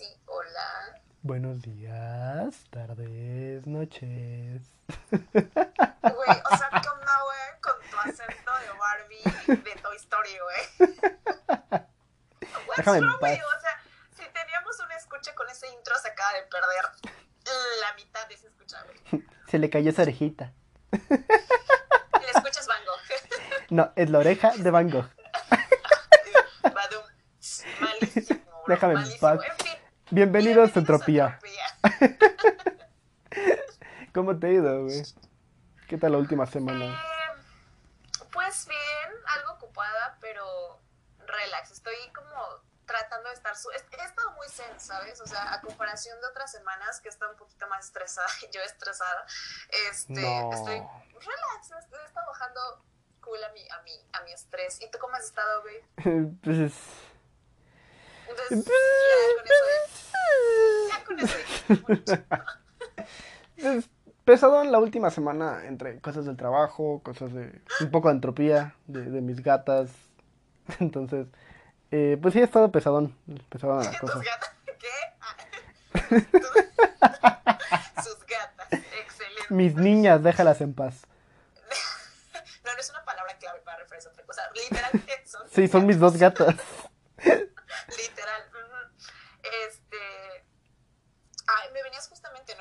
sí, hola. Buenos días, tardes, noches. Güey, o sea, ¿qué onda, güey? Con tu acento de Barbie de Toy Story, güey. What's Déjame en paz. O sea, si teníamos una escucha con ese intro, se acaba de perder la mitad de esa escucha, güey. Se le cayó esa orejita. Y la escuchas Van Gogh. No, es la oreja de Van Gogh. Badum. Malísimo, bro, Déjame en malísimo. paz. En fin, Bienvenidos a bienvenidos Entropía. Entropía. ¿Cómo te ha ido, güey? ¿Qué tal la última semana? Eh, pues bien, algo ocupada, pero relax. Estoy como tratando de estar... Su he estado muy zen, ¿sabes? O sea, a comparación de otras semanas que he estado un poquito más estresada, yo estresada, este, No. estoy relax, he he estado bajando cool a mi, a mi, a mi estrés. ¿Y tú cómo has estado, güey? Pues. Entonces, ya con eso, ya con eso dije pesado en la última semana entre cosas del trabajo, cosas de un poco de entropía de, de mis gatas. Entonces, eh, pues sí, he estado pesadón, pesadón la ¿Tus cosa. gatas? ¿Qué? Ah. Sus gatas, excelente. Mis niñas, déjalas en paz. No, no es una palabra clave para referirse a otra cosa. Literalmente son. Sí, son mis dos gatas. Literal. ujú. Este. Ay, me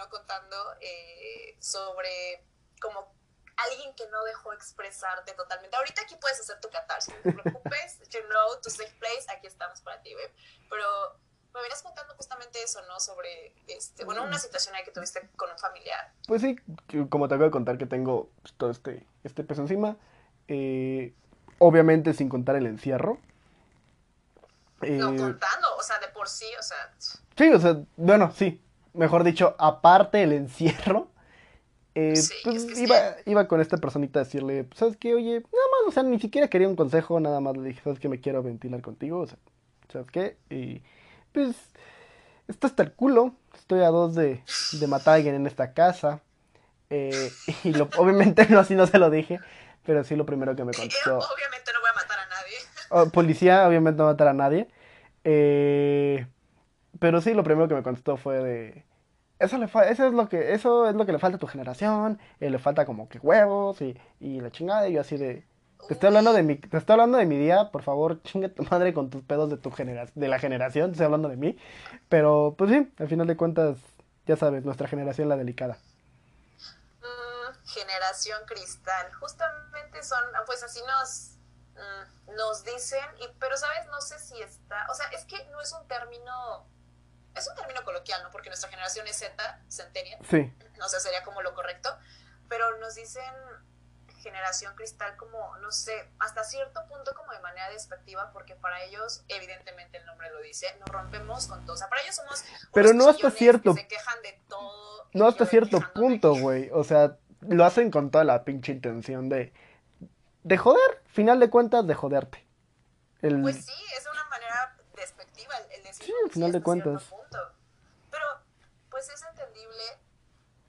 Contando eh, sobre como alguien que no dejó expresarte totalmente. Ahorita aquí puedes hacer tu catarsis, no te preocupes. You know, tu safe place, aquí estamos para ti, babe. Pero me venías contando justamente eso, ¿no? Sobre, este, bueno, una situación ahí que tuviste con un familiar. Pues sí, como te acabo de contar que tengo todo este, este peso encima. eh, obviamente sin contar el encierro. Eh, No contando, o sea, de por sí, o sea. Sí, o sea, bueno, sí. Mejor dicho, aparte el encierro, eh, Sí, pues es que es iba, iba con esta personita a decirle, pues, ¿sabes qué? Oye, nada más, o sea, ni siquiera quería un consejo, nada más le dije, ¿sabes qué? Me quiero ventilar contigo, o sea, ¿sabes qué? Y pues, esto está el culo, estoy a dos de, de matar a alguien en esta casa. eh, y lo, obviamente no, así no se lo dije, pero sí lo primero que me contestó. Obviamente no voy a matar a nadie. Oh, policía, obviamente no va a matar a nadie. Eh, pero sí, lo primero que me contestó fue de. Eso, le fa- eso, es lo que, eso es lo que le falta a tu generación. eh, le falta como que huevos y, y la chingada. Y yo así de. Te estoy hablando de mi, te estoy hablando de mi día, por favor, chinga tu madre con tus pedos de tu genera, de la generación, estoy hablando de mí. Pero pues sí, al final de cuentas, ya sabes, nuestra generación la delicada. Mm, generación cristal. Justamente son, pues así nos, mm, nos dicen, y, pero sabes, no sé si está, o sea, es que no es un término, es un término coloquial, ¿no? Porque nuestra generación es Z, centennial, Sí, o sea, sería como lo correcto, pero nos dicen generación cristal como, no sé, hasta cierto punto como de manera despectiva, porque para ellos, evidentemente el nombre lo dice, nos rompemos con todo, o sea, para ellos somos... Pero no hasta cierto- Que se quejan de todo. no hasta cierto punto, güey. O sea, lo hacen con toda la pinche intención de, de joder, final de cuentas, de joderte. El, Pues sí, Sí, "No, al final de cuentas. punto". Pero, pues es entendible,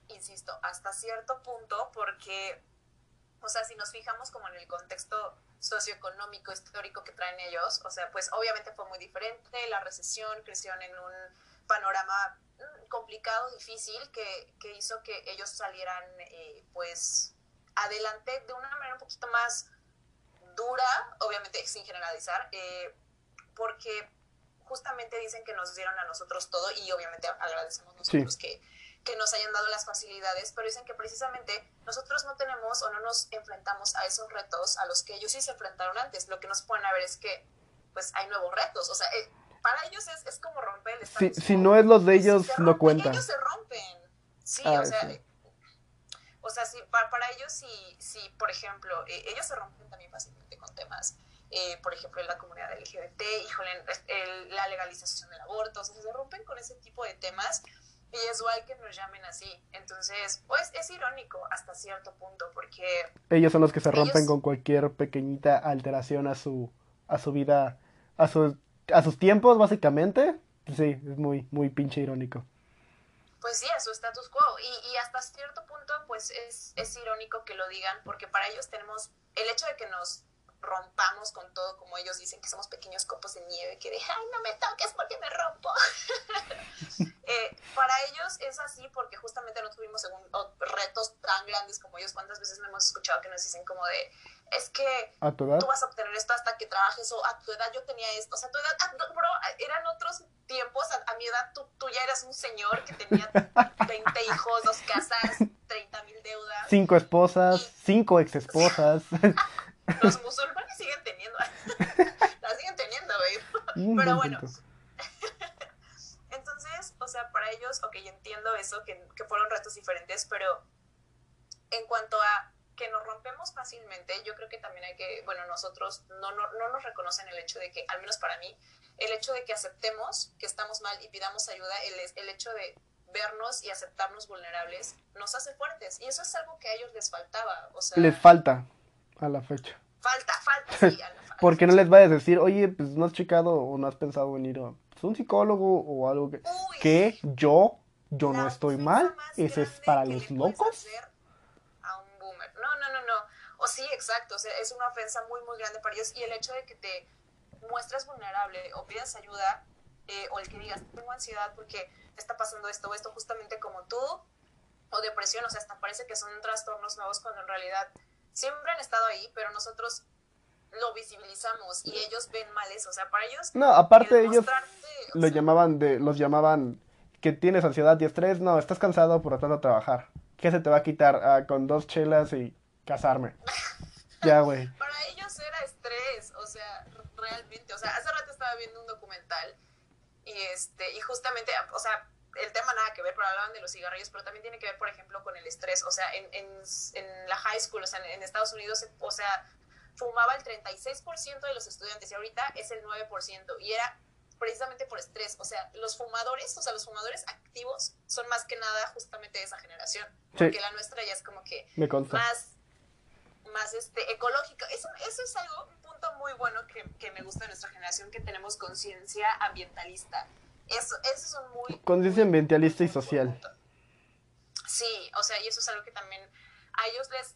insisto, hasta cierto punto, porque, o sea, si nos fijamos como en el contexto socioeconómico, histórico que traen ellos, o sea, pues obviamente fue muy diferente, la recesión, crecieron en un panorama mm, complicado, difícil, que, que hizo que ellos salieran, eh, pues, adelante de una manera un poquito más dura, obviamente sin generalizar, eh, porque justamente dicen que nos dieron a nosotros todo y obviamente agradecemos nosotros que, que nos hayan dado las facilidades, pero dicen que precisamente nosotros no tenemos o no nos enfrentamos a esos retos a los que ellos sí se enfrentaron antes. Lo que nos pueden ver es que pues hay nuevos retos, o sea, eh, para ellos es, es como romper el si, si no es los de Si ellos, se no cuenta. Ellos se rompen. Sí, Ah, o sea, sí. o sea, sí, para, para ellos, si, si por ejemplo, eh, ellos se rompen también fácilmente con temas, eh, por ejemplo, en la comunidad LGBT, híjole, el- la legalización del aborto, o sea, se rompen con ese tipo de temas y es igual que nos llamen así. Entonces, pues es irónico hasta cierto punto, porque Ellos son los que se rompen Ellos- con cualquier pequeñita alteración a su, a su vida, a, su, a sus tiempos, básicamente. Sí, es muy, muy pinche irónico. pues sí, a su status quo. Y, y hasta cierto punto, pues es, es irónico que lo digan, porque para ellos tenemos el hecho de que nos rompamos con todo, como ellos dicen, que somos pequeños copos de nieve, que de, ay, no me toques porque me rompo. es así porque justamente no tuvimos retos tan grandes como ellos. ¿Cuántas veces me hemos escuchado que nos dicen como de, es que tú vas a obtener esto hasta que trabajes o a tu edad yo tenía esto? O sea, tu edad, ah, bro, eran otros tiempos. A, mi edad tú, tú, ya eras un señor que tenía 20 hijos, dos casas, 30 mil deudas. Cinco esposas, cinco ex esposas. Los musulmanes siguen teniendo, la siguen teniendo, güey. Pero bueno. Entonces, o sea, para ellos, ok, entiendo eso, que, que fueron retos diferentes, pero en cuanto a que nos rompemos fácilmente, yo creo que también hay que, bueno, nosotros no, no, no, nos reconocen el hecho de que, al menos para mí, el hecho de que aceptemos que estamos mal y pidamos ayuda, el, el hecho de vernos y aceptarnos vulnerables, nos hace fuertes. Y eso es algo que a ellos les faltaba. O sea, les falta a la fecha. Falta, falta, sí. A la, Porque no les vayas a decir, oye, pues no has checado o no has pensado en ir a pues, un psicólogo o algo que, que yo, yo no estoy mal, eso es para los locos. A un boomer. No, no, no, no. O sí, exacto, o sea, es una ofensa muy, muy grande para ellos y el hecho de que te muestres vulnerable o pidas ayuda eh, o el que digas, tengo ansiedad porque está pasando esto o esto justamente como tú o depresión, o sea, hasta parece que son trastornos nuevos cuando en realidad siempre han estado ahí, pero nosotros lo visibilizamos y ellos ven mal eso, o sea, para ellos... No, aparte ellos lo llamaban de, los llamaban que tienes ansiedad y estrés, no, estás cansado por tanto trabajar. ¿Qué se te va a quitar ah, con dos chelas y casarme? ya, güey. Para ellos era estrés, o sea, realmente, o sea, hace rato estaba viendo un documental y este, y justamente, o sea, el tema nada que ver, pero hablaban de los cigarrillos, pero también tiene que ver, por ejemplo, con el estrés. O sea, en, en, la high school, o sea, en, Estados Unidos, o sea, fumaba el 36% de los estudiantes y ahorita es el 9%. Y era precisamente por estrés. O sea, los fumadores, o sea, los fumadores activos son más que nada justamente de esa generación. Porque la nuestra ya es como que más, más este, ecológico. Eso, eso es algo, un punto muy bueno que, que me gusta de nuestra generación, que tenemos conciencia ambientalista. Eso, eso es muy... Conciencia ambientalista y social. Sí, o sea, y eso es algo que también a ellos les,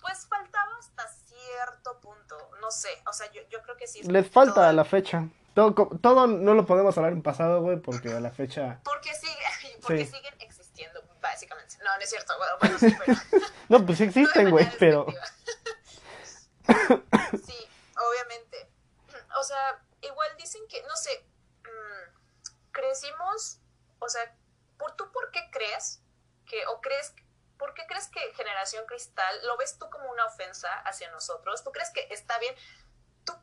pues faltaba hasta cierto punto, no sé, o sea, yo, yo creo que sí. Les falta a la fecha. Todo, todo no lo podemos hablar en pasado, güey, porque a la fecha... Porque, sigue, porque siguen existiendo, básicamente. No, no es cierto, bueno, sí, pero... no, pues sí existen, güey, pero... sí, obviamente. O sea, igual dicen que, no sé, crecimos, o sea, ¿por, ¿tú por qué crees que, o crees, por qué crees que Generación Cristal lo ves tú como una ofensa hacia nosotros? ¿Tú crees que está bien? ¿Tú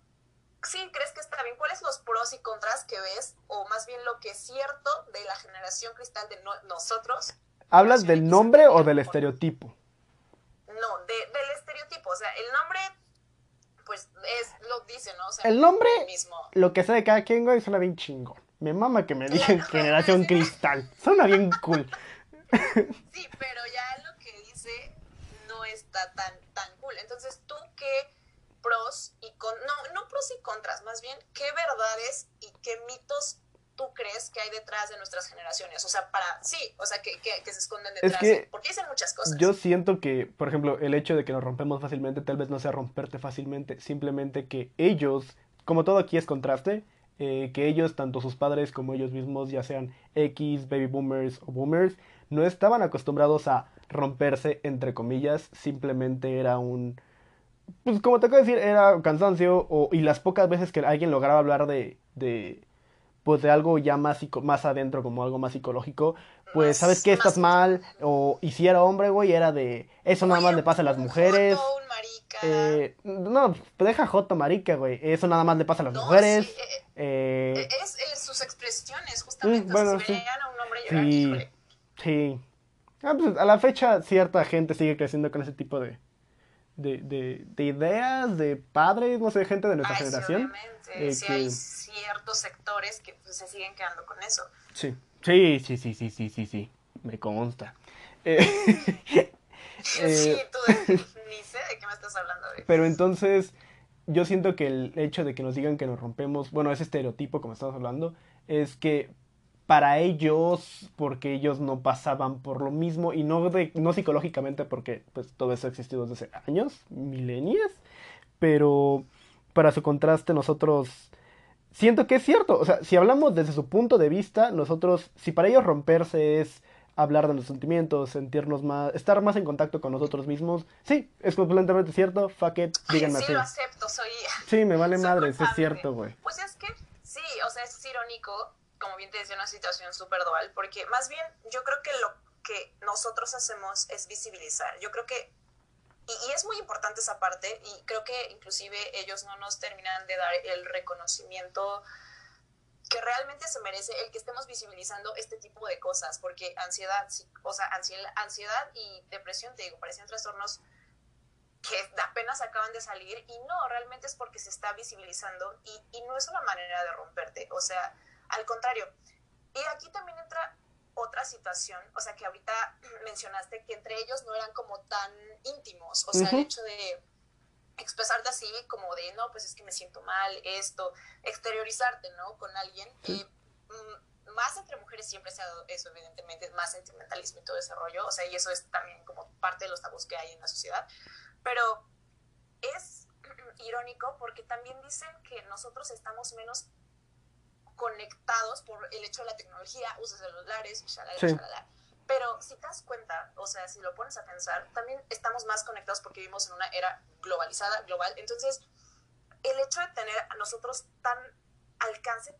sí crees que está bien? ¿Cuáles los pros y contras que ves? O más bien lo que es cierto de la Generación Cristal de nosotros. ¿Hablas del nombre o del estereotipo? No, del estereotipo. O sea, el nombre pues es lo dice, ¿no? O sea, el nombre, lo que sea de cada quien, güey, suena bien chingón. Me mama que me digan generación cristal. Suena bien cool. Sí, pero ya lo que dice no está tan, tan cool. Entonces, ¿tú qué pros y con no, no pros y contras, más bien, qué verdades y qué mitos tú crees que hay detrás de nuestras generaciones? O sea, para, sí, o sea, que, que, se esconden detrás. Es que porque dicen muchas cosas. Yo siento que, por ejemplo, el hecho de que nos rompemos fácilmente, tal vez no sea romperte fácilmente, simplemente que ellos, como todo aquí es contraste, eh, que ellos, tanto sus padres como ellos mismos, ya sean X, baby boomers o boomers, no estaban acostumbrados a romperse, entre comillas, simplemente era un... Pues como te acabo de decir, era cansancio, y las pocas veces que alguien lograba hablar de, de pues de algo ya más, más adentro, como algo más psicológico, pues sabes que estás mal, o y si era hombre, güey, era de, eso nada más le pasa a las mujeres. Eh, no, deja Joto, marica, güey. Eso nada más le pasa a las mujeres. Eh, eh, es, sus expresiones, justamente. bueno, si veían a un hombre llorar, sí, sí. Ah, pues, a la fecha, cierta gente sigue creciendo con ese tipo de, de, de, ideas, de padres, no sé, gente de nuestra generación. Eh, sí, hay ciertos sectores que pues, se siguen quedando con eso. Sí, sí, sí, sí, sí, sí, sí, sí. me consta. sí, tú ni sé de qué me estás hablando. Pero entonces, yo siento que el hecho de que nos digan que nos rompemos, bueno, ese estereotipo como estamos hablando, es que para ellos, porque ellos no pasaban por lo mismo, y no, no psicológicamente, porque pues todo eso ha existido desde hace años, milenios, pero para su contraste nosotros siento que es cierto, o sea, si hablamos desde su punto de vista, nosotros, si para ellos romperse es hablar de nuestros sentimientos, sentirnos más, estar más en contacto con nosotros mismos. Sí, es completamente cierto, fuck it, díganme sí, así. lo acepto, soy... Sí, me vale soy madres, es cierto, güey. Pues es que, sí, o sea, es irónico, como bien te decía, una situación súper dual, porque más bien yo creo que lo que nosotros hacemos es visibilizar. Yo creo que, y, y es muy importante esa parte, y creo que inclusive ellos no nos terminan de dar el reconocimiento que realmente se merece el que estemos visibilizando este tipo de cosas, porque ansiedad, o sea, ansiedad y depresión, te digo, parecen trastornos que apenas acaban de salir y no, realmente es porque se está visibilizando y, y no es una manera de romperte, o sea, al contrario. Y aquí también entra otra situación, o sea, que ahorita mencionaste que entre ellos no eran como tan íntimos, o sea, Ujú. el hecho de expresarte así como de, no, pues es que me siento mal, esto, exteriorizarte, ¿no? Con alguien. Sí. Eh, mm, más entre mujeres siempre se ha dado eso, evidentemente, más sentimentalismo y todo ese rollo, o sea, y eso es también como parte de los tabús que hay en la sociedad. Pero es irónico porque también dicen que nosotros estamos menos conectados por el hecho de la tecnología, usos celulares, shalala, Sí. shalala. Pero si te das cuenta, o sea, si lo pones a pensar, también estamos más conectados porque vivimos en una era globalizada, global. Entonces, el hecho de tener a nosotros tan alcance,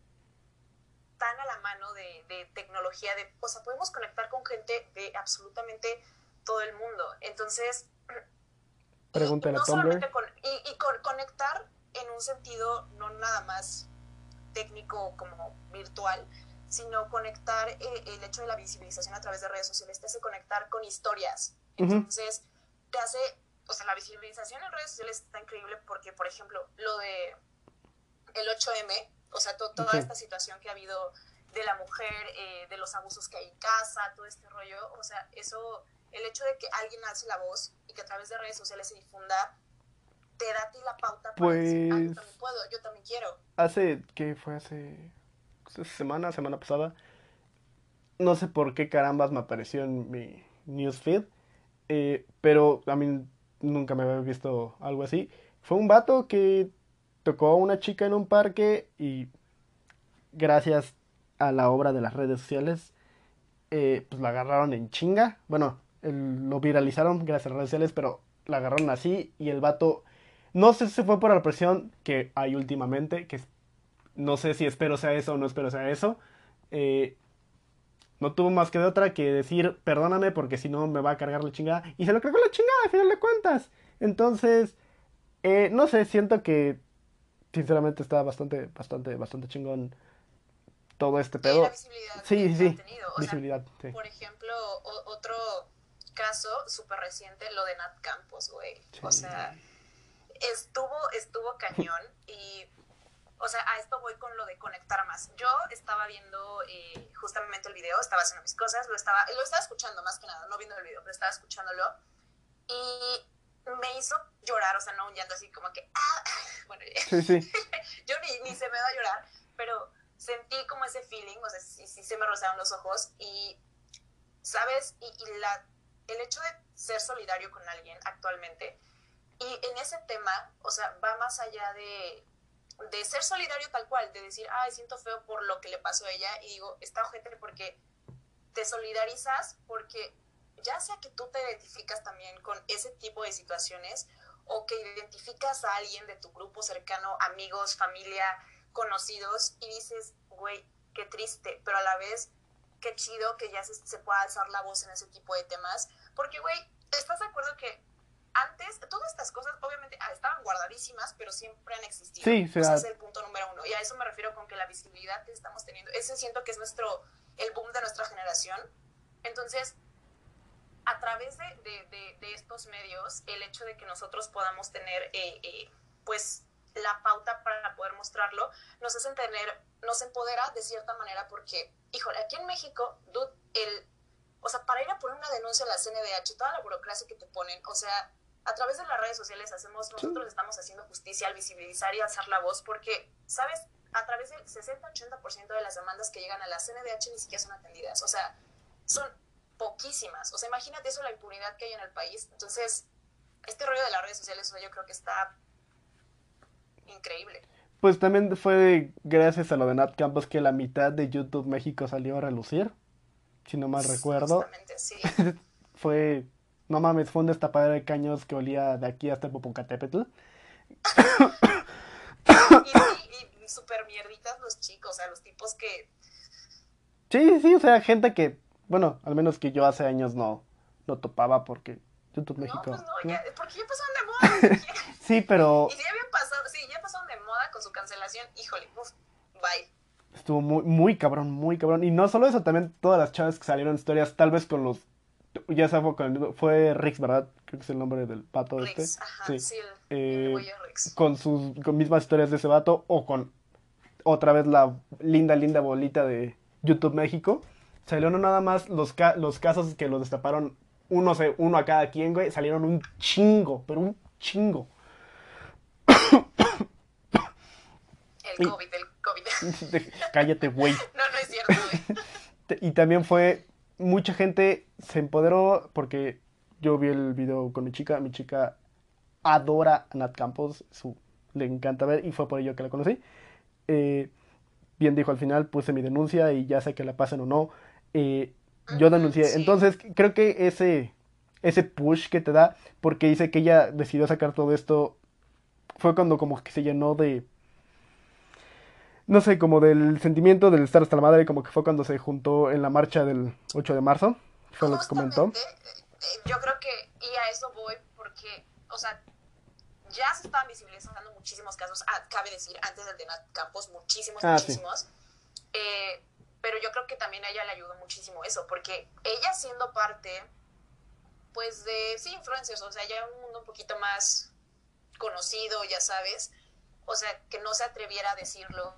tan a la mano de, de tecnología, de, o sea, podemos conectar con gente de absolutamente todo el mundo. Entonces, y Pregúntale a no solamente con, y, y con- conectar en un sentido no nada más técnico como virtual, sino conectar eh, el hecho de la visibilización a través de redes sociales, te hace conectar con historias. Entonces, te hace, o sea, la visibilización en redes sociales está increíble porque, por ejemplo, lo de el 8M, o sea, to- toda esta situación que ha habido de la mujer, eh, de los abusos que hay en casa, todo este rollo, o sea, eso, el hecho de que alguien alce la voz y que a través de redes sociales se difunda, te da a ti la pauta para decir, ah, yo Pues- también puedo, yo también quiero. Hace, ¿qué fue hace? hace semana, semana pasada. No sé por qué carambas me apareció en mi newsfeed. eh, pero a mí nunca me había visto algo así. Fue un vato que tocó a una chica en un parque y gracias a la obra de las redes sociales, eh, pues la agarraron en chinga. Bueno, el- lo viralizaron gracias a las redes sociales, pero la agarraron así y el vato, no sé si fue por la presión que hay últimamente, que no sé si espero sea eso o no espero sea eso. eh, no tuvo más que de otra que decir perdóname porque si no me va a cargar la chingada. Y se lo cargó la chingada al final de cuentas. Entonces, eh, no sé, siento que sinceramente está bastante, bastante, bastante chingón todo este Y pedo. la visibilidad Sí, que sí, tenido. O sea, Visibilidad, sí. por ejemplo, o- otro caso súper reciente, lo de Nat Campos, güey. O sea, estuvo, estuvo cañón y, o sea, a esto voy con lo de conectar más. Yo estaba viendo eh, justamente el video, estaba haciendo mis cosas, lo estaba, lo estaba escuchando más que nada, no viendo el video, pero estaba escuchándolo y me hizo llorar, o sea, no un llanto así como que, ah, bueno, Sí, sí. yo ni, ni se me da a llorar, pero sentí como ese feeling, o sea, sí, sí se me rozaron los ojos y, ¿sabes? Y, y la, el hecho de ser solidario con alguien actualmente, y en ese tema, o sea, va más allá de, de ser solidario tal cual, de decir, ay, siento feo por lo que le pasó a ella, y digo, está ojete porque te solidarizas, porque ya sea que tú te identificas también con ese tipo de situaciones, o que identificas a alguien de tu grupo cercano, amigos, familia, conocidos, y dices, güey, qué triste, pero a la vez, qué chido que ya se, se pueda alzar la voz en ese tipo de temas, porque, güey, ¿estás de acuerdo que antes, todas estas cosas obviamente ah, estaban guardadísimas, pero siempre han existido. Sí, sea- sea, es el punto número uno. Y a eso me refiero con que la visibilidad que estamos teniendo, ese siento que es nuestro, el boom de nuestra generación. Entonces, a través de, de- de- de estos medios, el hecho de que nosotros podamos tener, eh, eh, pues, la pauta para poder mostrarlo, nos hacen tener, nos empodera de cierta manera porque, híjole, aquí en México, dude, el, o sea, para ir a poner una denuncia a la CNDH, toda la burocracia que te ponen, o sea, a través de las redes sociales hacemos, nosotros estamos haciendo justicia al visibilizar y alzar la voz porque, ¿sabes? A través del 60-80% de las demandas que llegan a la CNDH ni siquiera son atendidas, o sea, son poquísimas, o sea, imagínate eso, la impunidad que hay en el país, entonces, este rollo de las redes sociales, o sea, yo creo que está increíble. Pues también fue gracias a lo de Nat Campos que la mitad de YouTube México salió a relucir. si no mal recuerdo. Justamente, sí. fue, no mames, fue un destapadero de caños que olía de aquí hasta Popocatépetl. y sí, y súper mierditas los chicos, o sea, los tipos que... Sí, sí, o sea, gente que, bueno, al menos que yo hace años no, no topaba porque YouTube México. No, pues no, ¿no? ya, porque ya pasaron de moda. Sí, pero y si ya habían pasado, sí, ya pasaron de moda con su cancelación, híjole, uf, bye. estuvo muy, muy cabrón, muy cabrón. Y no solo eso, también todas las chavas que salieron historias, tal vez con los... Ya se fue con... Fue Rix, ¿verdad? Creo que es el nombre del pato Rix, este. ajá, Sí. sí, el, Eh, el Rix. con sus con mismas historias de ese vato o con otra vez la linda, linda bolita de YouTube México. Salieron nada más los, ca- los casos que los destaparon uno, uno a cada quien, güey. Salieron un chingo, pero un chingo. El COVID, el COVID. Cállate, güey. no, no es cierto, güey. Y también fue, mucha gente se empoderó porque yo vi el video con mi chica, mi chica adora a Nat Campos, su, le encanta ver y fue por ello que la conocí. Eh, bien dijo al final, puse mi denuncia y ya sé que la pasen o no. Eh, yo denuncié, sí. entonces creo que ese, ese push que te da, porque dice que ella decidió sacar todo esto, fue cuando como que se llenó de no sé, como del sentimiento del estar hasta la madre, como que fue cuando se juntó en la marcha del 8 de marzo, fue lo que comentó. Eh, yo creo que, y a eso voy, porque, o sea, ya se estaban visibilizando muchísimos casos, ah, cabe decir, antes del de Nat Campos, muchísimos, Ah, sí. muchísimos. Eh, pero yo creo que también a ella le ayudó muchísimo eso, porque ella siendo parte, pues, de, sí, influencers, o sea, ya un mundo un poquito más conocido, ya sabes, o sea, que no se atreviera a decirlo,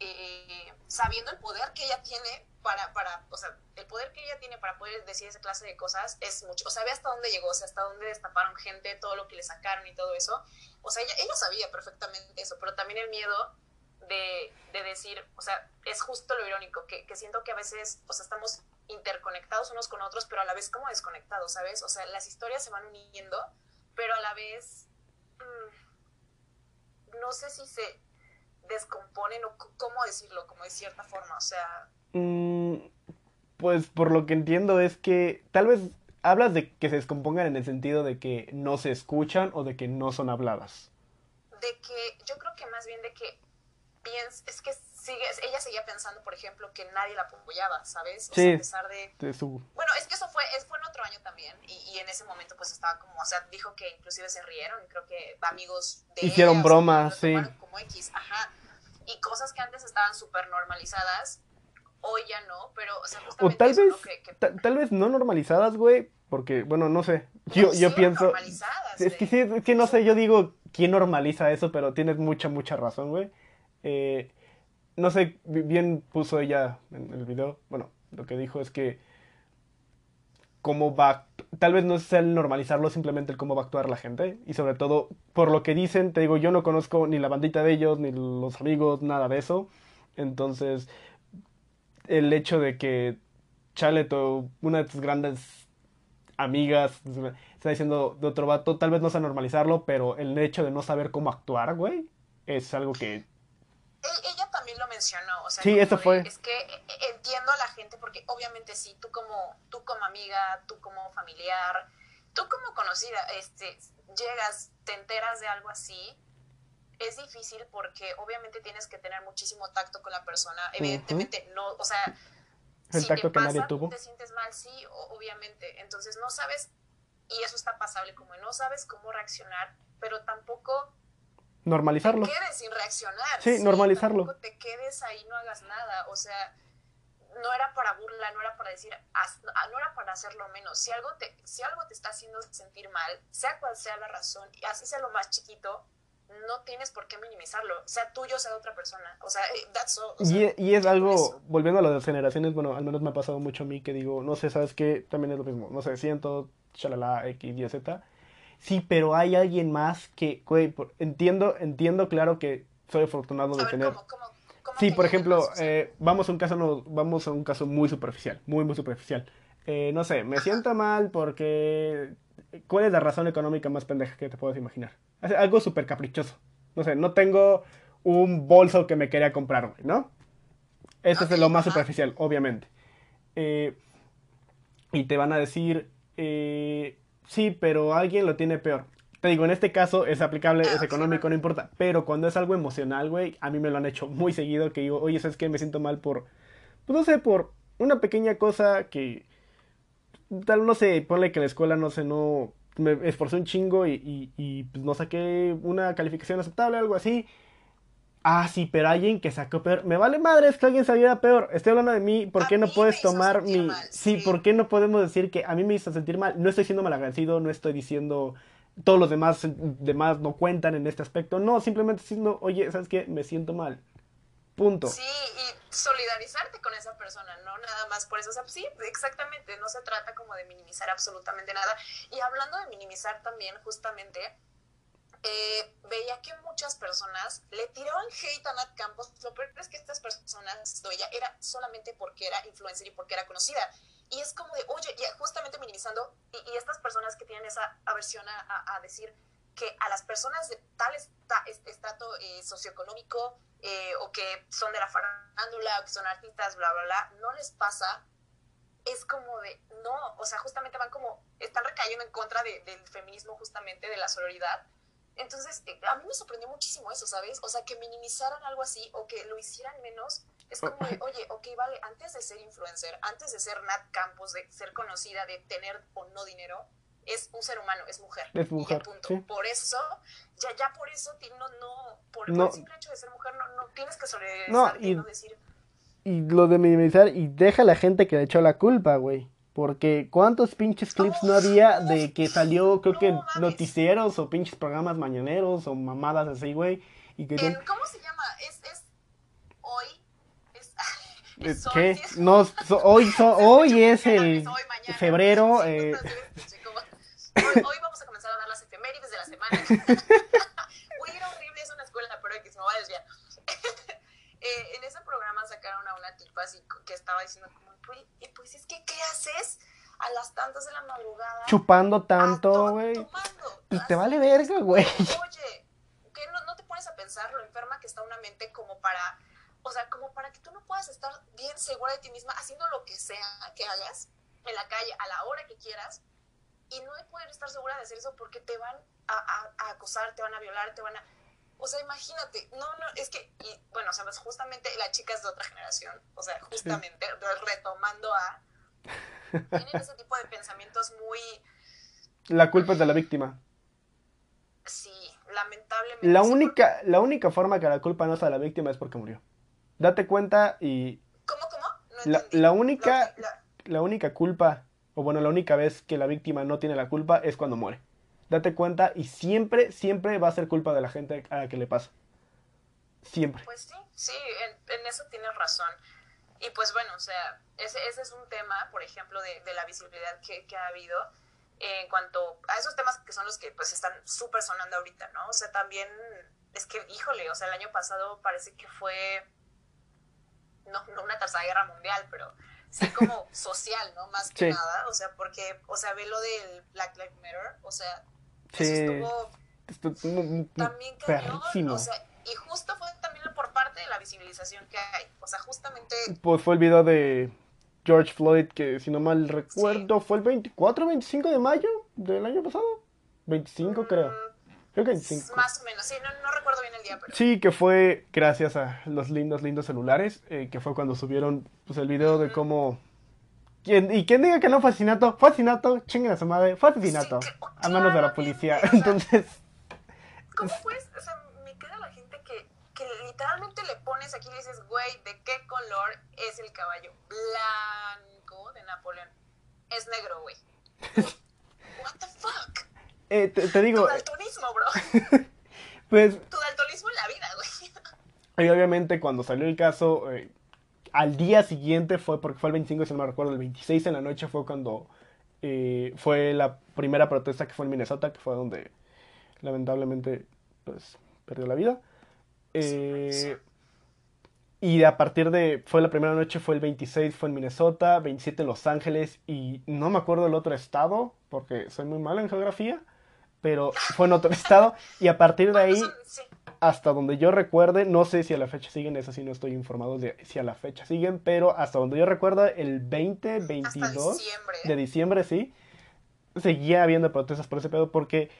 eh, sabiendo el poder que ella tiene para, para, o sea, el poder que ella tiene para poder decir esa clase de cosas es mucho, o sea, ve hasta dónde llegó, o sea, hasta dónde destaparon gente, todo lo que le sacaron y todo eso, o sea, ella, ella sabía perfectamente eso, pero también el miedo de, de decir, o sea, es justo lo irónico, que, que siento que a veces, o sea, estamos interconectados unos con otros, pero a la vez como desconectados, ¿sabes? O sea, las historias se van uniendo, pero a la vez, mm, no sé si se descomponen o cómo decirlo, como de cierta forma, o sea, Mm, pues por lo que entiendo es que tal vez hablas de que se descompongan en el sentido de que no se escuchan o de que no son habladas. de que yo creo que más bien de que piens es que sigue, ella seguía pensando, por ejemplo, que nadie la apoyaba, ¿sabes? O Sí. sea, a pesar de... De su... Bueno, es que eso fue, es, fue en otro año también, y, y en ese momento pues estaba como, o sea, dijo que inclusive se rieron, y creo que amigos de Hicieron o bromas, sí. como X, ajá, y cosas que antes estaban súper normalizadas, hoy ya no, pero, o sea, O justamente tal eso, vez, ¿no? Que, que ta- tal vez no normalizadas, güey, porque, bueno, no sé. Yo, sí yo pienso... normalizadas, Es que sí, es que no sé, yo digo, ¿quién normaliza eso? Pero tienes mucha, mucha razón, güey. Eh, no sé, bi- bien puso ella en el video, bueno, lo que dijo es que cómo va, tal vez no es el normalizarlo, simplemente el cómo va a actuar la gente. Y sobre todo, por lo que dicen, te digo, yo no conozco ni la bandita de ellos, ni los amigos, nada de eso. Entonces, el hecho de que Chalet o una de tus grandes amigas está diciendo de otro vato, tal vez no sea normalizarlo, pero el hecho de no saber cómo actuar, güey, es algo que... E- ella también lo mencionó, o sea, Sí, eso de- fue. Es que entiendo a la gente porque obviamente sí, tú como tú como amiga, tú como familiar, tú como conocida, este, llegas, te enteras de algo así, es difícil porque obviamente tienes que tener muchísimo tacto con la persona. Evidentemente no, o sea, El si tacto te que nadie pasa, tuvo. te sientes mal, sí, obviamente. Entonces no sabes y eso está pasable como no sabes cómo reaccionar, pero tampoco Normalizarlo. te quedes sin reaccionar. Sí, normalizarlo. tampoco te quedes ahí, no hagas nada. O sea, no era para burla, no era para decir, ah, no era para hacerlo menos. Si algo, te, si algo te está haciendo sentir mal, sea cual sea la razón, y así sea lo más chiquito, no tienes por qué minimizarlo. Sea tuyo, sea de otra persona. O sea, eh, that's all. O sea, Y, y es algo, eso. volviendo a las generaciones, bueno, al menos me ha pasado mucho a mí que digo, no sé, ¿sabes qué? También es lo mismo, no sé, siento, chalala, X, Y, Z. Sí, pero hay alguien más que, güey, por- entiendo, entiendo, claro que soy afortunado a de ver, tener... ¿cómo, cómo, cómo Sí, por ejemplo, eh, vamos a un caso, no, vamos a un caso muy superficial, muy, muy superficial. Eh, no sé, me siento mal porque... ¿Cuál es la razón económica más pendeja que te puedes imaginar? Es Algo súper caprichoso. No sé, no tengo un bolso que me quería comprar, güey, ¿no? Este Ok, es lo más superficial, obviamente. eh, y te van a decir, eh, sí, pero alguien lo tiene peor. Te digo, en este caso es aplicable, es económico, no importa. Pero cuando es algo emocional, güey, a mí me lo han hecho muy seguido. Que digo, oye, ¿sabes qué? Me siento mal por, pues no sé, por una pequeña cosa que, tal, no sé, ponle que la escuela, no sé, no, me esforcé un chingo y, y, y pues no saqué una calificación aceptable, algo así. Ah, sí, pero alguien que sacó peor. Me vale madre, es que alguien saliera peor. Estoy hablando de mí. ¿Por qué no puedes tomar mi. sí, ¿por qué no podemos decir que a mí me hizo sentir mal? No estoy siendo malagradecido, no estoy diciendo todos los demás, demás no cuentan en este aspecto. No, simplemente diciendo, oye, ¿sabes qué? Me siento mal. Punto. Sí, y solidarizarte con esa persona, no nada más por eso. O sea, sí, exactamente, no se trata como de minimizar absolutamente nada. Y hablando de minimizar también, justamente, eh, veía que muchas personas le tiraban hate a Nat Campos. Lo peor es que estas personas, ella era solamente porque era influencer y porque era conocida. Y es como de, oye, justamente minimizando, y, estas personas que tienen esa aversión a, decir que a las personas de tal estrato eh, socioeconómico eh, o que son de la farándula o que son artistas, bla, bla, bla, no les pasa, es como de, no, o sea, justamente van como, están recayendo en contra del feminismo, justamente de la sororidad. Entonces, eh, a mí me sorprendió muchísimo eso, ¿sabes? O sea, que minimizaran algo así o que lo hicieran menos es como de, oye, ok, vale, antes de ser influencer, antes de ser Nat Campos, de ser conocida, de tener o no dinero, es un ser humano, es mujer. Es mujer. Por eso, ya, ya por eso, no, no, por, el simple hecho de ser mujer, no, no tienes que sobre no, y, no decir. Y lo de minimizar, y deja a la gente que le echó la culpa, güey. Porque cuántos pinches clips no había de que salió, creo que noticieros o pinches programas mañaneros o mamadas así, güey. Y que ¿Cómo se llama? Es, es hoy ¿Qué? No, hoy, hoy es el febrero. Eh... Hoy, vamos a comenzar a dar las efemérides de la semana. Uy, era horrible, es una escuela, pero que se me va a desviar. eh, en ese programa sacaron a una tipa así que estaba diciendo como, pues, pues es que, ¿qué haces? a las tantas de la madrugada. Chupando tanto, güey. Pues te vale verga, güey. Oye, que no, no, te pones a pensar lo enferma que está una mente como para o sea, como para que tú no puedas estar bien segura de ti misma haciendo lo que sea que hagas en la calle a la hora que quieras y no poder estar segura de hacer eso porque te van a, acosar, te van a violar, te van a... O sea, imagínate, no, no, es que, y, bueno, o sea, pues justamente las chicas de otra generación, o sea, justamente retomando a... Tienen ese tipo de pensamientos muy... La culpa es de la víctima. Sí, lamentablemente. La única, la única forma que la culpa no es de la víctima es porque murió. Date cuenta y... ¿Cómo, cómo? No la, única, la... única culpa, o bueno, la única vez que la víctima no tiene la culpa es cuando muere. Date cuenta y siempre, siempre va a ser culpa de la gente a la que le pasa. Siempre. Pues sí, sí, en, eso tienes razón. Y pues bueno, o sea, ese, ese es un tema, por ejemplo, de, de la visibilidad que, que, ha habido en cuanto a esos temas que son los que pues están súper sonando ahorita, ¿no? O sea, también es que, híjole, o sea, el año pasado parece que fue no, no una tercera guerra mundial, pero sí como social, ¿no? Más que nada, o sea, porque, o sea, ve lo del Black Lives Matter, o sea, sí. eso estuvo, también cañón, o sea, y justo fue también por parte de la visibilización que hay, o sea, justamente... Pues fue el video de George Floyd, que si no mal recuerdo, fue el 24 o 25 de mayo del año pasado, 25 creo. Mm, Creo. Que Más o menos, sí, no, recuerdo bien el día, pero... Sí, que fue gracias a los lindos, lindos celulares, eh, que fue cuando subieron pues, el video de cómo... y quien diga que no fue asesinato, fue asesinato, chinguen a su madre, fue asesinato, a manos de la policía, entonces... ¿Cómo fue? O sea, me queda la gente que, que literalmente le pones aquí y le dices, güey, ¿de qué color es el caballo? Blanco de Napoleón. Es negro, güey. What the fuck? Eh, te, digo. Tu daltonismo, bro. pues. Tu daltonismo en la vida, güey. Y obviamente cuando salió el caso, eh, al día siguiente fue, porque fue el 25, si no me recuerdo, el 26 en la noche fue cuando eh, fue la primera protesta que fue en Minnesota, que fue donde lamentablemente pues perdió la vida. Eh, y a partir de, fue la primera noche, fue el 26, fue en Minnesota, 27 en Los Ángeles y no me acuerdo el otro estado, porque soy muy malo en geografía pero fue en otro estado y a partir de ahí hasta donde yo recuerde, no sé si a la fecha siguen, eso sí no estoy informado de si a la fecha siguen, pero hasta donde yo recuerdo, el 20, 22 diciembre. de diciembre, sí, seguía habiendo protestas por ese pedo, porque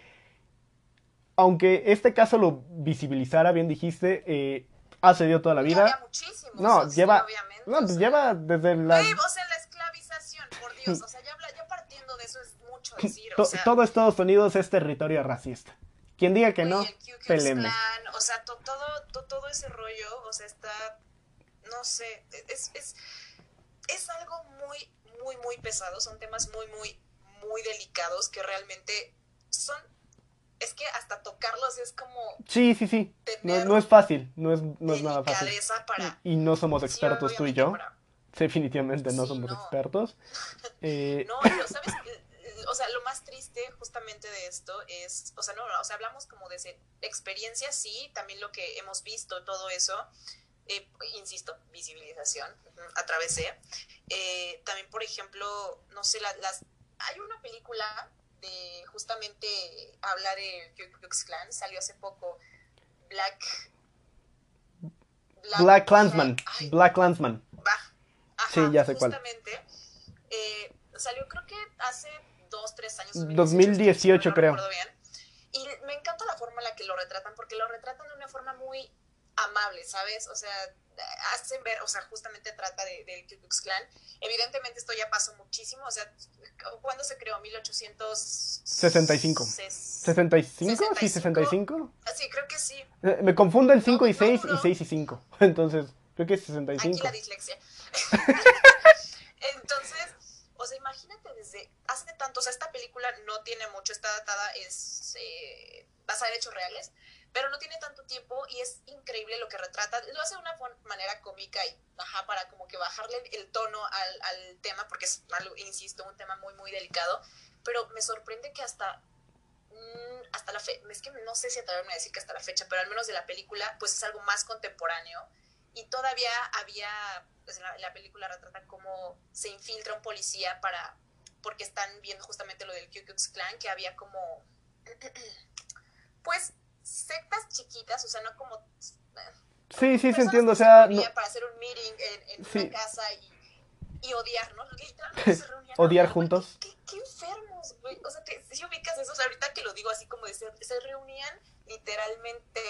aunque este caso lo visibilizara, bien dijiste, eh, ha cedido toda la vida. había muchísimos, No, o sea, lleva, obviamente, no, o pues sea. lleva desde la... O sea, la esclavización, por Dios, o sea, ya, habla- ya partiendo de eso es mucho decir, o sea, todo Estados Unidos es territorio racista. Quien diga que no, peleme. Klan, o sea, to- todo, to- todo ese rollo, o sea, está, no sé, es, es, es algo muy, muy, muy pesado, son temas muy, muy, muy delicados que realmente son, es que hasta tocarlos es como Sí, sí, sí. No, no es fácil, no es, no es nada fácil. para... Y no somos sí, expertos tú y yo. para- Definitivamente no Sí, somos no. expertos. Eh, No, pero sabes, o sea, lo más triste justamente de esto es, o sea, no, o sea, hablamos como de ese- experiencia, sí, también lo que hemos visto, todo eso, eh, insisto, visibilización a través de, eh, también, por ejemplo, no sé, la- las, hay una película de justamente habla de Ku Klux Klan, salió hace poco, Black... Black Klansman. Ay, Black Klansman. Va. Ajá, Sí, ya sé cuál. justamente, eh, salió creo que hace dos, tres años. 2018 no creo. recuerdo bien. Y me encanta la forma en la que lo retratan, porque lo retratan de una forma muy amable, ¿sabes? O sea, hacen ver, o sea, justamente trata de- del Ku Klux Klan. Evidentemente esto ya pasó muchísimo, o sea, ¿cuándo se creó? 1865. 65. Ses- ¿65? Sí, 65. Ah, Sí, creo que sí. Eh, Me confundo el 5 y No, 6 no, y 6 y 5. Entonces, creo que es Aquí 65. la dislexia. Entonces, o sea, imagínate hace tanto, o sea, esta película no tiene mucho, está datada, es eh, basada en hechos reales, pero no tiene tanto tiempo y es increíble lo que retrata. Lo hace de una manera cómica y, ajá, para como que bajarle el tono al, al tema, porque es, insisto, un tema muy, muy delicado, pero me sorprende que hasta mm, hasta la fecha, es que no sé si atreverme a decir que hasta la fecha, pero al menos de la película, pues es algo más contemporáneo y todavía había, pues la, la película retratan cómo se infiltra un policía para, porque están viendo justamente lo del Ku Klux Klan, que había como, pues, sectas chiquitas, o sea, no como... Sí, sí, se entiende. O sea, no- para hacer un meeting en, en Sí. una casa y, y odiar, ¿no? Literalmente se reunían Odiar juntos. ¿Qué, qué enfermos, güey. O sea, te, si ubicas eso, o sea, ahorita que lo digo así como de se, se reunían literalmente,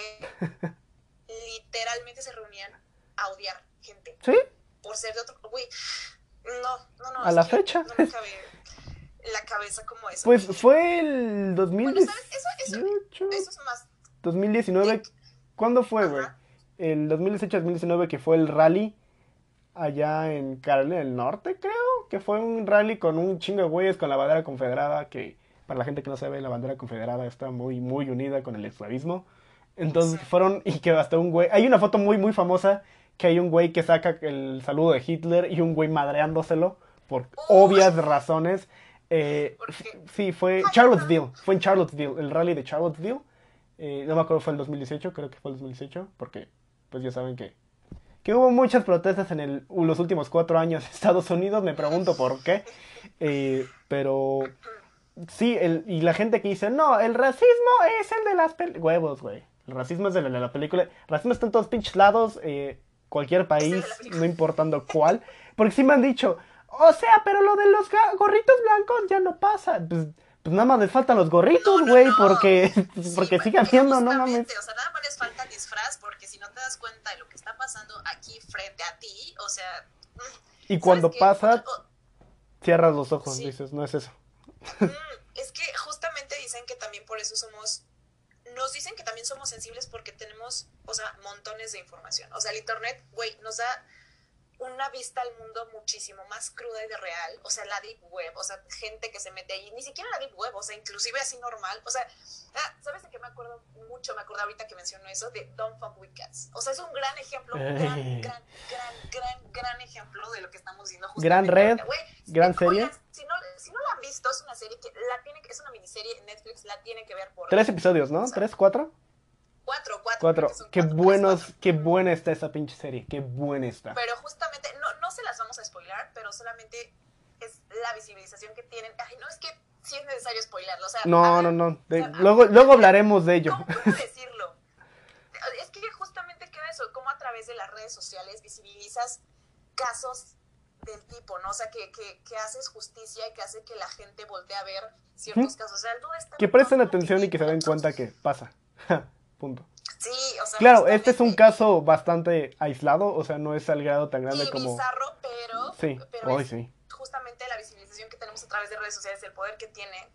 literalmente se reunían a odiar gente sí, por ser de otro, güey. No, no, no. A la que fecha. No me cabe la cabeza como eso. pues fue el Bueno, ¿sabes? Eso, eso, 2018, eso es más. 2019. ¿Cuándo fue, güey? El 2018-2019 que fue el rally allá en Carolina del Norte, creo. Que fue un rally con un chingo de güeyes con la bandera confederada. Que para la gente que no sabe, la bandera confederada está muy, muy unida con el esclavismo. Entonces Sí. fueron y que hasta un güey. Hay una foto muy, muy famosa que hay un güey que saca el saludo de Hitler y un güey madreándoselo por obvias razones. Eh, sí, fue Charlottesville. Fue en Charlottesville, el rally de Charlottesville. Eh, no me acuerdo, fue el 2018, creo que fue el 2018, porque pues ya saben que, que hubo muchas protestas en el, los últimos cuatro años en Estados Unidos, me pregunto por qué. Eh, pero sí, el, y la gente que dice, no, el racismo es el de las huevos, güey. El racismo es el de la película. El racismo está en todos pinches lados, eh, cualquier país, no importando cuál. Porque sí me han dicho, o sea, pero lo de los gorritos blancos ya no pasa. Pues, pues nada más les faltan los gorritos, No, no, güey, no. porque, porque güey, sigue habiendo, no mames. O sea, nada más les falta disfraz porque si no te das cuenta de lo que está pasando aquí frente a ti, o sea. Y cuando pasa, O- cierras los ojos, Sí. dices, no es eso. Mm, es que justamente dicen que también por eso somos, nos dicen que también somos sensibles porque tenemos, o sea, montones de información. O sea, el Internet, güey, nos da una vista al mundo muchísimo más cruda y de real. O sea, la Deep Web, o sea, gente que se mete ahí, ni siquiera la Deep Web, o sea, inclusive así normal. O sea, ah, ¿sabes de qué me acuerdo mucho? Me acuerdo ahorita que mencionó eso, de Don't Fuck With Cats. O sea, es un gran ejemplo, un gran, gran, gran, gran, gran ejemplo de lo que estamos diciendo Gran red, gran serie. si no, si no la han visto, es una serie que la tiene que, es una miniserie en Netflix, la tiene que ver por Tres episodios, ¿no? ¿Tres, cuatro? Cuatro, cuatro, Cuatro. que Qué cuatro, buenos, cuatro. qué buena está esa pinche serie, qué buena está. Pero justamente, no, no se las vamos a spoilar, pero solamente es la visibilización que tienen. Ay, no es que sí es necesario spoilarlo, o sea, No, ver, no, no. de- o sea, luego, luego hablaremos de ello. ¿Cómo, cómo decirlo? eso, cómo a través de las redes sociales visibilizas casos del tipo, ¿no? O sea, que, que, que haces justicia y que hace que la gente voltee a ver ciertos casos. O sea, tú estás Que presten atención y que se den cuenta que pasa. Punto. Sí, o sea, Claro, este es un caso bastante aislado, o sea, no es al grado tan grande y como... bizarro, pero, Sí, pero hoy es sí. justamente la visibilización que tenemos a través de redes sociales, el poder que tiene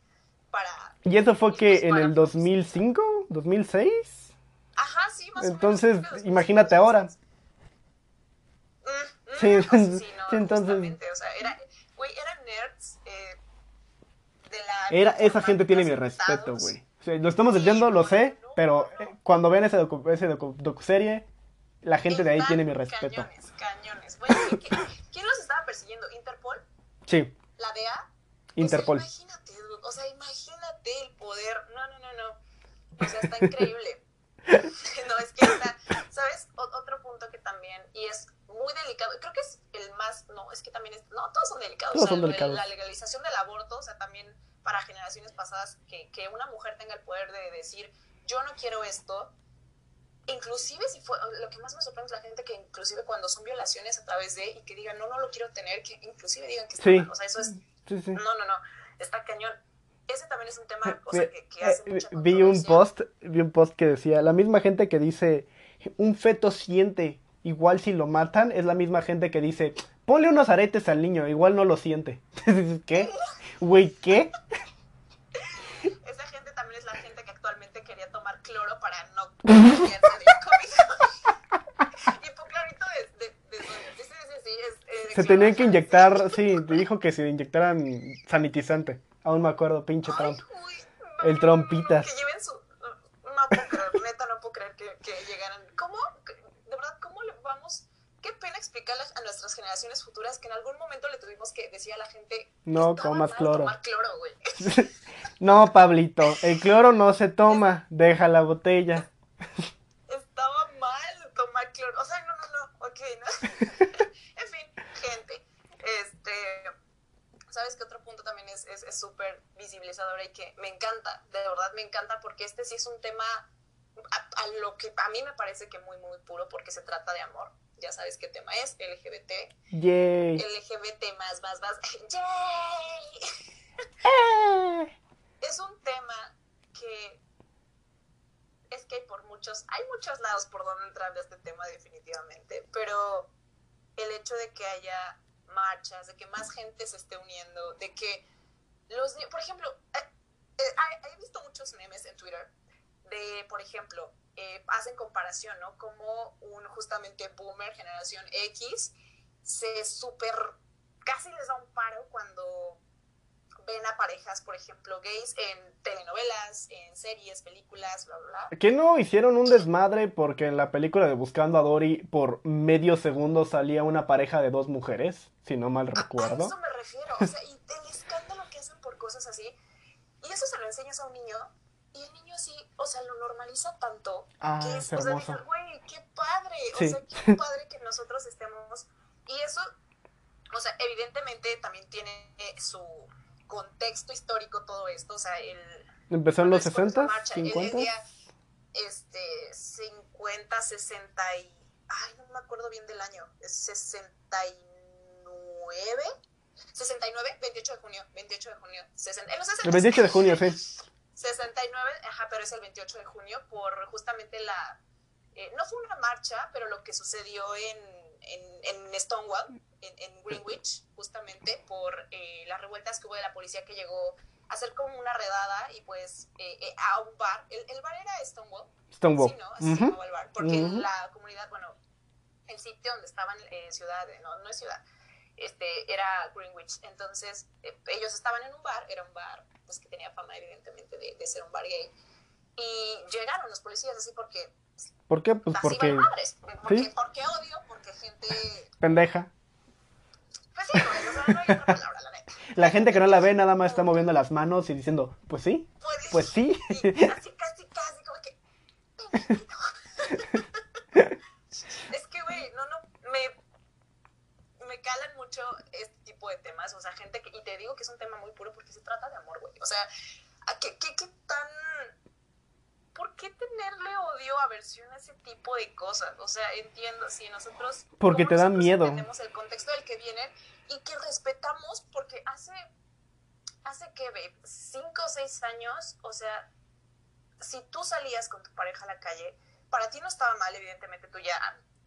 para... ¿Y eso fue que pues en el 2005? ¿2006? Ajá, sí, más Entonces, o menos. que imagínate ahora. Mm, mm, Sí, o sea, sí, no, sí, entonces- o sea, era, güey, eran nerds eh, de la... Era, esa gente tiene mi respeto, güey. O sea, lo estamos desviando, lo sé, pero cuando ven ese, docu ese docu- docuserie, la gente de ahí tiene mi respeto. Cañones, cañones. Güey, ¿qué- ¿quién los estaba persiguiendo? ¿Interpol? Sí, ¿La DEA? Interpol. O sea, imagínate, o sea, imagínate el poder. No, no, no, no. O sea, está increíble. no, es que está, ¿sabes? O- otro punto que también, y es muy delicado, creo que es el más, no, es que también es, no, todos son delicados. Todos o sea, son delicados. La legalización del aborto, o sea, también para generaciones pasadas, que, que una mujer tenga el poder de decir, yo no quiero esto, inclusive si fue, lo que más me sorprende es la gente que inclusive cuando son violaciones a través de, y que digan, no, no lo quiero tener, que inclusive digan que está Sí. mal, o sea, eso es sí, sí. no, no, no, está cañón. Ese también es un tema, o Vi- sea, que, que hace eh, mucha vi un post, vi un post que decía, la misma gente que dice, un feto siente, igual si lo matan, es la misma gente que dice, ponle unos aretes al niño, igual no lo siente. ¿Qué? Güey, ¿qué? Esa gente también es la gente que actualmente quería tomar cloro para no. Hipoclorito de, de, de sodio. Sí, sí, sí, sí, es, eh, de Se tenían que inyectar, sí, te dijo que se inyectaran sanitizante. Aún me acuerdo, pinche Ay, Trump. uy, El Trompitas. Que lleven su... No puedo creer, neta, no puedo creer que, que llegaran... ¿Cómo? De verdad, ¿cómo le vamos...? Qué pena explicarle a nuestras generaciones futuras que en algún momento le tuvimos que decir a la gente... No comas mal cloro. Tomar cloro, güey. No, Pablito, el cloro no se toma, deja la botella. estaba mal tomar cloro. O sea, no, no, no, ok, ¿no? en fin, gente, este, ¿sabes qué otro punto también es es es súper visibilizador y que me encanta, de verdad me encanta porque este sí es un tema a, a lo que a mí me parece que muy, muy puro porque se trata de amor. Ya sabes qué tema es, LGBT, Yay. LGBT más, más, más, ¡yay! Es un tema que es que hay por muchos, hay muchos lados por donde entrar de este tema definitivamente, pero el hecho de que haya marchas, de que más gente se esté uniendo, de que los, por ejemplo, eh, eh, he- he visto muchos memes en Twitter de, por ejemplo, eh, hacen comparación, ¿no? Como un justamente boomer, generación X, se súper, casi les da un paro cuando ven a parejas, por ejemplo, gays en telenovelas, en series, películas, bla, bla, bla. ¿Qué no hicieron un desmadre porque en la película de Buscando a Dory por medio segundo salía una pareja de dos mujeres, si no mal A recuerdo? eso me refiero, o sea, y el escándalo que hacen por cosas así, y eso se lo enseñas a un niño, y el niño sí, o sea, lo normaliza tanto, Ah, que es es, o sea, hermoso. dices, güey, qué padre, Sí. o sea, qué padre que nosotros estemos, y eso, o sea, evidentemente también tiene eh, su contexto histórico todo esto, o sea, el... ¿Empezó en los cuando es por esa 60, marcha, el- el 50? día, este, 50, 60 y... Ay, no me acuerdo bien del año. Es 69. 69, 28 de junio, 28 de junio, 60, en los 60. El 28 de junio, sí. 69, ajá, pero es el 28 de junio por justamente la... eh, no fue una marcha, pero lo que sucedió en, en, en Stonewall, en, en Greenwich, justamente por eh, las revueltas que hubo de la policía que llegó a hacer como una redada y pues eh, eh, a un bar. El, el bar era Stonewall, Stonewall. Sí, ¿no? Así se Ujú. llamaba el bar. Porque Ujú. la comunidad, bueno, el sitio donde estaban, eh, ciudad, no, no es ciudad, este, era Greenwich. Entonces, eh, ellos estaban en un bar, era un bar, pues que tenía fama, evidentemente, de, de ser un bar gay. Y llegaron los policías así porque, ¿Por qué? Pues porque madres. Porque, sí. porque odio, porque gente. pendeja. Pues sí, güey, o sea, no hay otra palabra, la neta. La gente que no la ve nada más está moviendo las manos y diciendo, pues sí, Puedes- pues sí. casi, casi, casi, como que. es que, güey, no, no, me, me calan mucho este tipo de temas, o sea, gente que, y te digo que es un tema muy puro porque se trata de amor, güey, o sea, ¿a qué, qué, qué tan ¿por qué tenerle odio, aversión a ese tipo de cosas? O sea, entiendo, si nosotros... Porque te dan miedo. Entendemos el contexto del que vienen y que respetamos porque hace, hace que, cinco o seis años, o sea, si tú salías con tu pareja a la calle, para ti no estaba mal, evidentemente, tú ya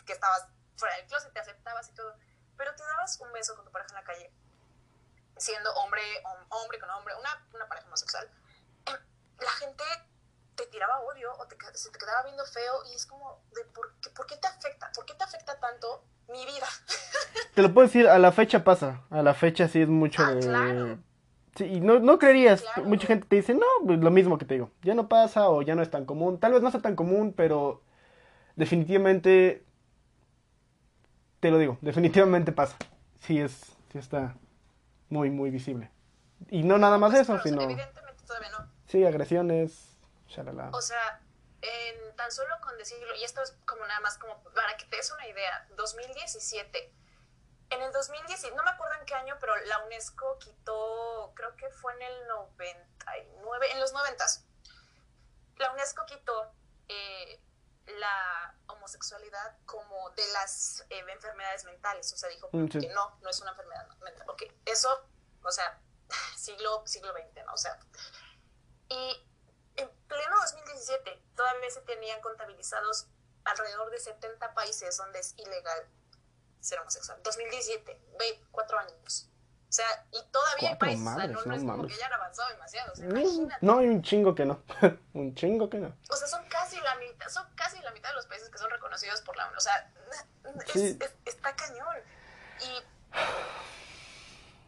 que estabas fuera del closet, te aceptabas y todo, pero te dabas un beso con tu pareja en la calle, siendo hombre, hombre con hombre, una, una pareja homosexual, la gente te tiraba odio o te, se te quedaba viendo feo y es como, de por, qué, ¿por qué te afecta? ¿Por qué te afecta tanto mi vida? Te lo puedo decir, a la fecha pasa, a la fecha sí es mucho ah, de... Claro. Sí, y no, no creerías, mucha gente te dice, no, pues lo mismo que te digo, ya no pasa o ya no es tan común, tal vez no sea tan común, pero definitivamente, te lo digo, definitivamente pasa, sí es, sí está muy, muy visible. Y no nada más eso, sino... Evidentemente todavía no. Sí, agresiones, o sea, en, tan solo con decirlo, y esto es como nada más como para que te des una idea, 2017. En el 2017, no me acuerdo en qué año, pero la UNESCO quitó, creo que fue en el 99, en los 90. La UNESCO quitó eh, la homosexualidad como de las eh, enfermedades mentales. O sea, dijo mm, que no, no es una enfermedad mental. Porque eso, o sea, siglo, siglo XX, ¿no? O sea, y en pleno 2017 todavía se tenían contabilizados alrededor de 70 países donde es ilegal ser homosexual. 2017, ve, cuatro años. O sea, y todavía hay países, no, no, es como que ya han avanzado demasiado. no, hay un chingo que no. un chingo que no. O sea, son casi la mitad, son casi la mitad de los países que son reconocidos por la ONU. O sea, es, está cañón. Y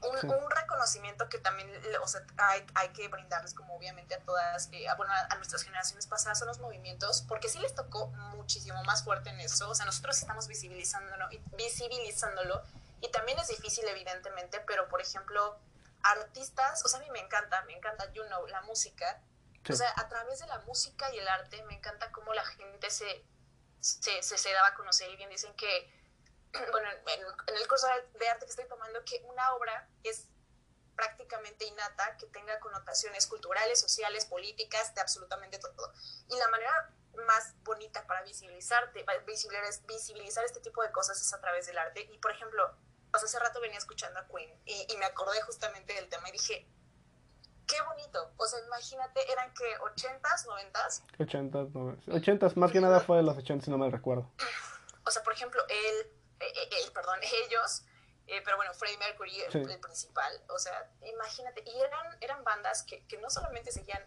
un, reconocimiento que también o sea, hay, hay, que brindarles como obviamente a todas, eh, a, bueno, a, nuestras generaciones pasadas son los movimientos, porque sí les tocó muchísimo más fuerte en eso, o sea, nosotros estamos visibilizándolo, visibilizándolo y también es difícil evidentemente, pero por ejemplo, artistas, o sea, a mí me encanta, me encanta, you know, la música, o sea, a través de la música y el arte me encanta cómo la gente se, se, se, se daba a conocer y bien dicen que bueno, en, el curso de arte que estoy tomando, que una obra es prácticamente innata, que tenga connotaciones culturales, sociales, políticas, de absolutamente todo. Y la manera más bonita para visibilizarte, visibilizar, visibilizar este tipo de cosas es a través del arte. Y por ejemplo, hace rato venía escuchando a Queen y, y, me acordé justamente del tema y dije, qué bonito. O sea, imagínate, eran que 80s, 90s. 80s, 90s. más que nada fue de los 80 si no me recuerdo. O sea, por ejemplo, él eh, eh, eh, perdón, ellos, pero bueno, Freddie Mercury, el, principal, o sea, imagínate, y eran, eran bandas que, que no solamente seguían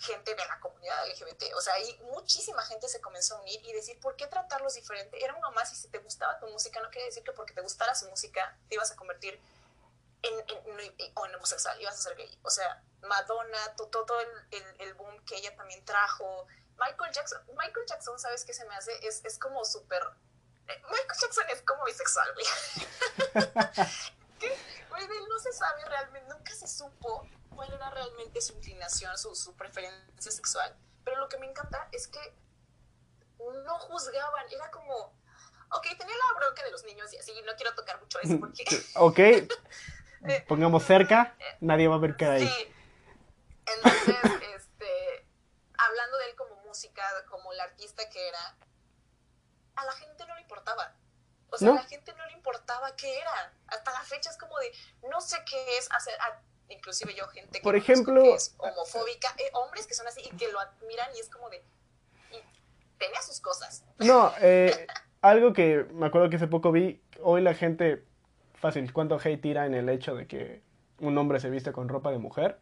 gente de la comunidad LGBT, o sea, ahí muchísima gente se comenzó a unir y decir, ¿por qué tratarlos diferente? Era uno más y si te gustaba tu música, no quiere decir que porque te gustara su música te ibas a convertir en, en, en homosexual, ibas a ser gay. O sea, Madonna, todo, el, el, el, boom que ella también trajo. Michael Jackson, Michael Jackson, ¿sabes qué se me hace? Es, es como súper Michael Jackson es como bisexual, güey. Güey, no se sabe realmente, nunca se supo cuál era realmente su inclinación, su, su preferencia sexual. Pero lo que me encanta es que no juzgaban, era como, ok, tenía la bronca de los niños y así, no quiero tocar mucho eso porque... ok, eh, pongamos cerca, nadie va a ver qué hay. Sí, entonces, este, hablando de él como música, como el artista que era, a la gente no le importaba. O sea, a la gente no le importaba qué era. Hasta la fecha es como de, no sé qué es hacer, inclusive yo, gente que, Por ejemplo, es homofóbica, eh, hombres que son así y que lo admiran y es como de, y tenía sus cosas. No, eh, algo que me acuerdo que hace poco vi, hoy la gente, fácil, cuánto hate tira en el hecho de que un hombre se viste con ropa de mujer,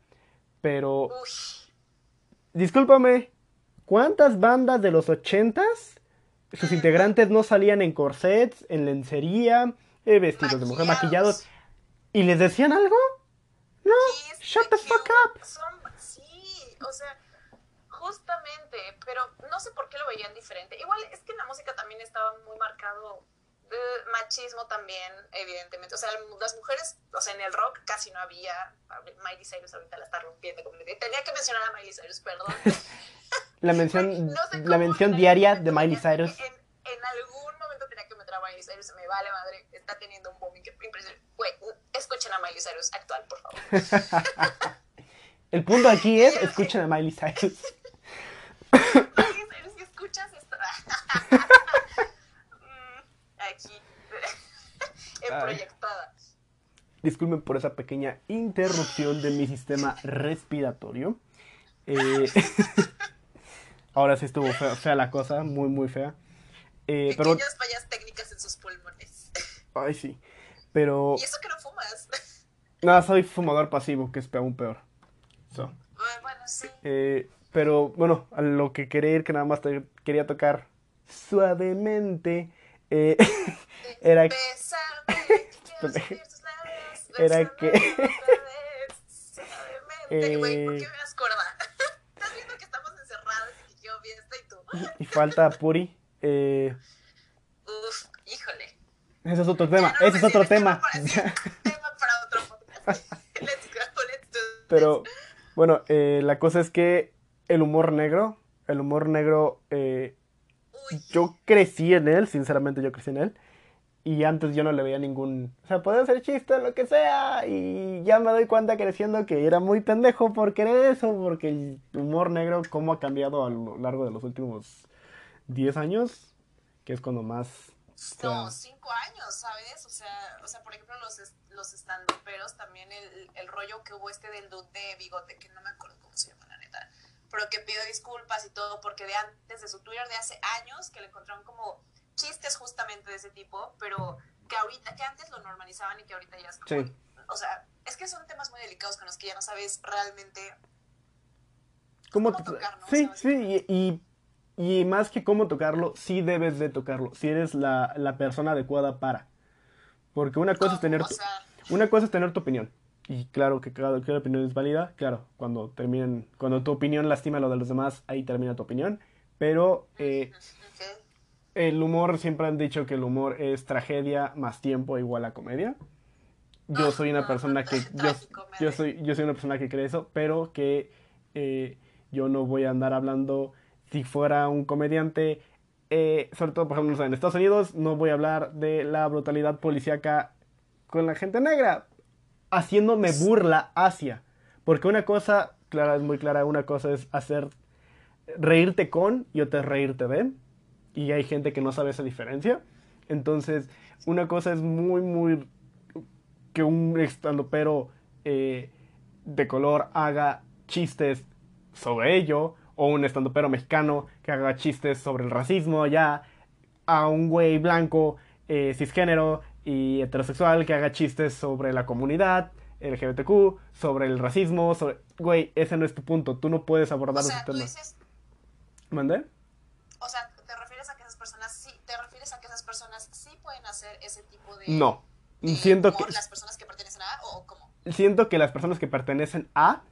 pero... Discúlpame, ¿cuántas bandas de los ochentas sus integrantes no salían en corsets, en lencería, eh, vestidos de mujer, maquillados. ¿Y les decían algo? No, shut the fuck up. sí, o sea, justamente, pero no sé por qué lo veían diferente. Igual es que en la música también estaba muy marcado machismo también, evidentemente. O sea, las mujeres, o sea, en el rock casi no había. Miley Cyrus ahorita la está rompiendo. Tenía que mencionar a Miley Cyrus, perdón. La mención, no sé la mención diaria de Miley Cyrus. En, en, algún momento tenía que meter a Miley Cyrus, me vale madre, está teniendo un boom impresionante. Escuchen a Miley Cyrus actual, por favor. El punto aquí es, escuchen a Miley Cyrus. Miley Cyrus, si escuchas esto... Mm, aquí, en proyectada. Disculpen por esa pequeña interrupción de mi sistema respiratorio. Eh ahora sí estuvo fea, fea, la cosa, muy, muy fea. Eh, pero... fallas técnicas en sus pulmones. Ay, sí. Pero... ¿Y eso que no fumas? No, soy fumador pasivo, que es aún peor. So. Bueno, sí. Eh, pero bueno, a lo que quería ir, que nada más te quería tocar suavemente, eh, era que... era que... eh, ¿por qué me das corda? Estás viendo que estamos encerrados y que yo fiesta y falta Puri. Eh... Uf, híjole. Ese es otro tema, ese es otro tema. tema para otro podcast. let's go, let's do Pero, bueno, eh, la cosa es que el humor negro, el humor negro, eh, yo crecí en él, sinceramente yo crecí en él. Y antes yo no le veía ningún... O sea, podía ser chiste, lo que sea. Y ya me doy cuenta creciendo que era muy pendejo por querer eso. Porque el humor negro, cómo ha cambiado a lo largo de los últimos 10 años. Que es cuando más... No, 5 años, ¿sabes? O sea, o sea por ejemplo, los, los estandoperos, también el, el rollo que hubo este del dude de bigote, que no me acuerdo cómo se llama, la neta pero que pido disculpas y todo porque de antes de su Twitter de hace años que le encontraron como chistes justamente de ese tipo, pero que ahorita, que antes lo normalizaban y que ahorita ya es como, sí. o sea, es que son temas muy delicados con los que ya no sabes realmente cómo, cómo tocar, ¿no? Sí, sí, y, y, más que cómo tocarlo, sí debes de tocarlo, si eres la, la persona adecuada para. Porque una cosa es tener tu, una cosa es tener tu opinión. Y claro que cada, cada, opinión es válida, claro, cuando terminen, cuando tu opinión lastima lo de los demás, ahí termina tu opinión. Pero eh, el humor, siempre han dicho que el humor es tragedia más tiempo igual a comedia. Yo soy una persona que. Yo, yo, soy, yo soy una persona que cree eso, pero que eh, yo no voy a andar hablando. Si fuera un comediante, eh, sobre todo, por ejemplo, en Estados Unidos, no voy a hablar de la brutalidad policíaca con la gente negra, haciéndome burla hacia. Porque una cosa, clara, es muy clara, una cosa es hacer reírte con y otra es reírte de y hay gente que no sabe esa diferencia. Entonces, una cosa es muy, muy que un estandopero eh, de color haga chistes sobre ello, o un estandopero mexicano que haga chistes sobre el racismo ya, a un güey blanco, eh, cisgénero y heterosexual que haga chistes sobre la comunidad LGBTQ, sobre el racismo, sobre... Güey, ese no es tu punto, tú no puedes abordar o sea, ese tema. Dices... ¿Mandé? O sea, personas sí, te refieres a que esas personas sí pueden hacer ese tipo de No. siento que las personas que pertenecen a o cómo? Siento que las personas que pertenecen a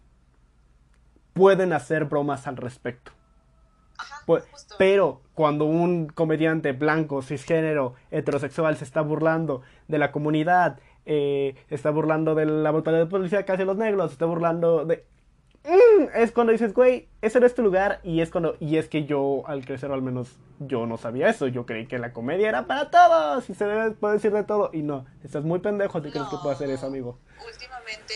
pueden hacer bromas al respecto. Ajá, pues, pero cuando un comediante blanco, cisgénero, heterosexual se está burlando de la comunidad, eh, está burlando de la brutalidad de policía casi los negros, se está burlando de Mm, es cuando dices, güey, ese no es tu lugar. Y es cuando, y es que yo, al crecer, al menos yo no sabía eso. Yo creí que la comedia era para todos y se debe puede decir de todo. Y no, estás muy pendejo si crees que puedo hacer eso, amigo. Últimamente,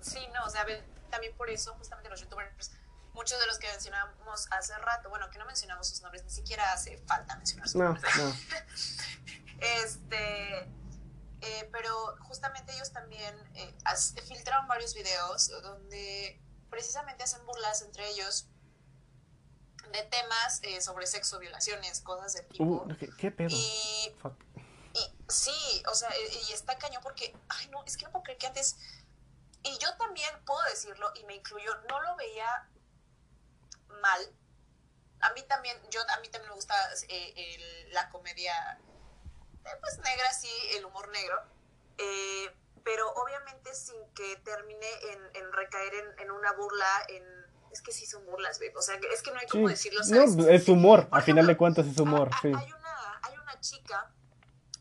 sí, no, o sea, también por eso, justamente los youtubers, muchos de los que mencionamos hace rato, bueno, que no mencionamos sus nombres, ni siquiera hace falta mencionar sus nombres. No. este. Eh, pero justamente ellos también eh, filtraron varios videos donde precisamente hacen burlas entre ellos de temas eh, sobre sexo, violaciones, cosas de tipo. Uh, ¿qué, pedo? Y, sí, o sea, y, está cañón porque, ay no, es que no puedo creer que antes, y yo también puedo decirlo, y me incluyo, no lo veía mal. A mí también, yo a mí también me gusta eh, la comedia, eh, pues negra, sí, el humor negro. Sin que termine en, recaer en, una burla, en... Es que sí son burlas, babe. O sea, es que no hay como decirlo, ¿sabes? No, es humor, a final de cuentas es humor, sí. Hay una, hay una chica,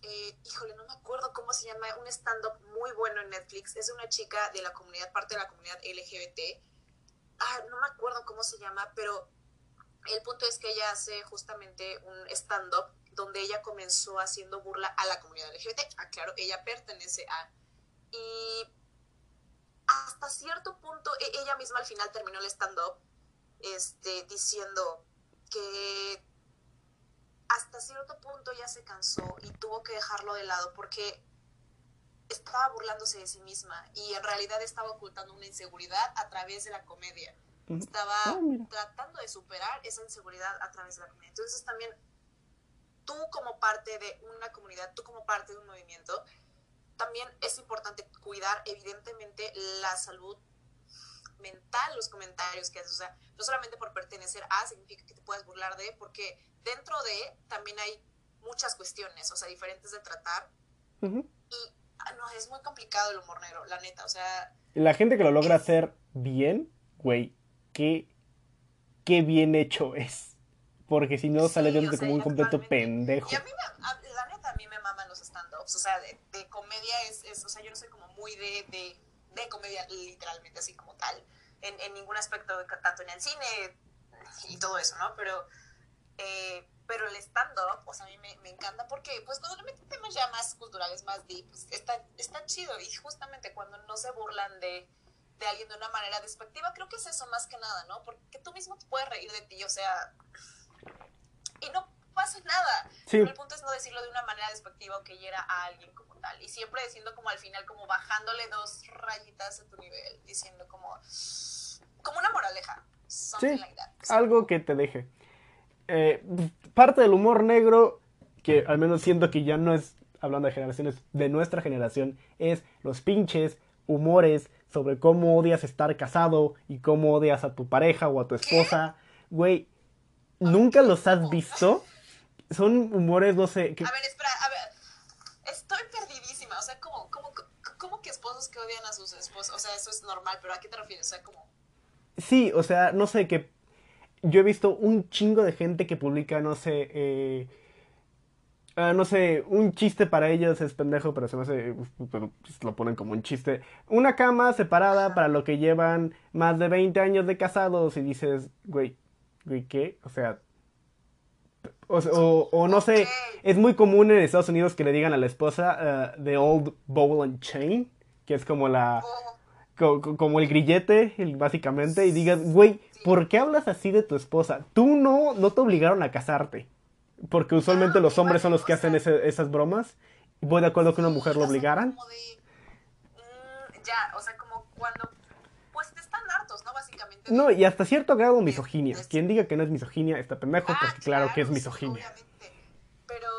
eh, híjole, no me acuerdo cómo se llama, un stand-up muy bueno en Netflix. Es una chica de la comunidad, parte de la comunidad LGBT. Ah, no me acuerdo cómo se llama, pero el punto es que ella hace justamente un stand-up donde ella comenzó haciendo burla a la comunidad LGBT. Ah, claro, ella pertenece a y hasta cierto punto e-, ella misma al final terminó el stand-up este, diciendo que hasta cierto punto ya se cansó y tuvo que dejarlo de lado porque estaba burlándose de sí misma y en realidad estaba ocultando una inseguridad a través de la comedia. Estaba Ah, tratando de superar esa inseguridad a través de la comedia. Entonces también tú como parte de una comunidad, tú como parte de un movimiento, también es importante cuidar evidentemente la salud mental, los comentarios que haces. O sea, no solamente por pertenecer a significa que te puedas burlar de, porque dentro de también hay muchas cuestiones, o sea, diferentes de tratar. Y ah, no, es muy complicado el humor negro, la neta. O sea, La gente que lo logra hacer bien, güey, qué, qué bien hecho es. Porque si no, Sí, sale sea, como un completo pendejo. Y a mí, me, a- la neta, a mí me maman los O sea, de, comedia es, es- o sea, yo no soy como muy de, de, de comedia literalmente, así como tal, en, en ningún aspecto, tanto en el cine y todo eso, ¿no? Pero, eh, pero el stand-up, o sea, a mí me, me encanta porque, pues, cuando le meten temas ya más culturales, más deep, pues, está, está chido. Y justamente cuando no se burlan de, de alguien de una manera despectiva, creo que es eso más que nada, ¿no? Porque tú mismo te puedes reír de ti, o sea, y no pasa nada. Sí. Pero el punto es no decirlo de una manera despectiva o que hiera a alguien como tal. Y siempre diciendo como al final, como bajándole dos rayitas a tu nivel, diciendo como, como una moraleja. Something Sí, like that. algo que te deje. Eh, parte del humor negro, que al menos siento que ya no es, hablando de generaciones, de nuestra generación, es los pinches humores sobre cómo odias estar casado y cómo odias a tu pareja o a tu esposa. Güey, ¿nunca los has visto? Son humores, no sé, que- A ver, espera, a ver. Estoy perdidísima. O sea, como, como, como que esposos que odian a sus esposos. O sea, eso es normal, pero ¿a qué te refieres? O sea, como. Sí, o sea, no sé, que yo he visto un chingo de gente que publica, no sé, eh, ah, no sé, un chiste para ellos es pendejo, pero se me hace, pero pues, lo ponen como un chiste. Una cama separada para lo que llevan más de 20 años de casados y dices, güey, güey, ¿qué? O sea, o, no sé, es muy común en Estados Unidos que le digan a la esposa ah, The Old Ball and Chain, que es como la co- co- como el grillete, básicamente, y digas, güey, ¿por qué hablas así de tu esposa? Tú no, no te obligaron a casarte. Porque usualmente los hombres son los que hacen esas bromas. Voy de acuerdo que una mujer lo obligaran. mm, ya, o sea, como cuando. ¿No? Y hasta cierto grado misoginia. Es- Quien diga que no es misoginia está pendejo, Ah, porque claro que es misoginia. obviamente. Pero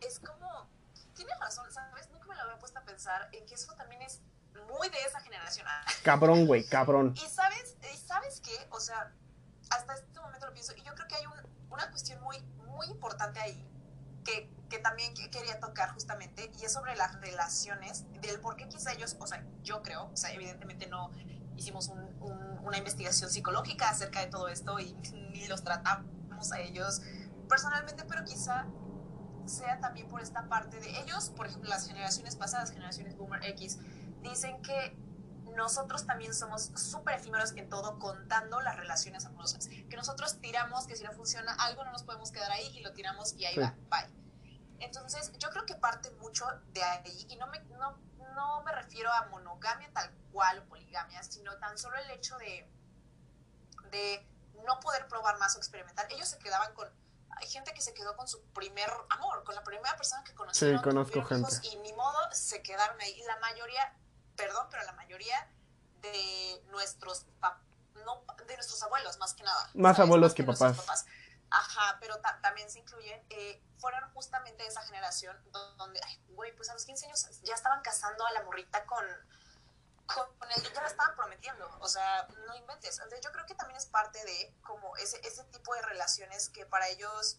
es como, tienes razón, ¿sabes? Nunca me lo había puesto a pensar en que eso también es muy de esa generación. Cabrón, güey, cabrón. Y sabes, sabes qué, o sea, hasta este momento lo pienso, y yo creo que hay un- una cuestión muy, muy importante ahí que, que también que- quería tocar justamente, y es sobre las relaciones, del por qué quizá ellos, o sea, yo creo, o sea, evidentemente no hicimos un- un- una investigación psicológica acerca de todo esto y ni los tratamos a ellos personalmente, pero quizá sea también por esta parte de ellos, por ejemplo, las generaciones pasadas, generaciones Boomer X, dicen que nosotros también somos súper efímeros en todo contando las relaciones amorosas. Que nosotros tiramos, que si no funciona algo no nos podemos quedar ahí y lo tiramos y ahí Sí. va, bye. Entonces yo creo que parte mucho de ahí y no me, no, no me refiero a monogamia tal cual o poligamia, sino tan solo el hecho de, de no poder probar más o experimentar. Ellos se quedaban con... Hay gente que se quedó con su primer amor, con la primera persona que conocieron. conozco tuvieron hijos, gente. y ni modo, se quedaron ahí. La mayoría, perdón, pero la mayoría de nuestros no, de nuestros abuelos, más que nada. Más abuelos que nuestros papás. Ajá, pero ta- también se incluyen, eh, fueron justamente esa generación donde, ay, güey, pues a los 15 años ya estaban casando a la morrita con, con, él, ya la estaban prometiendo, o sea, no inventes. Entonces yo creo que también es parte de como ese, ese tipo de relaciones que para ellos...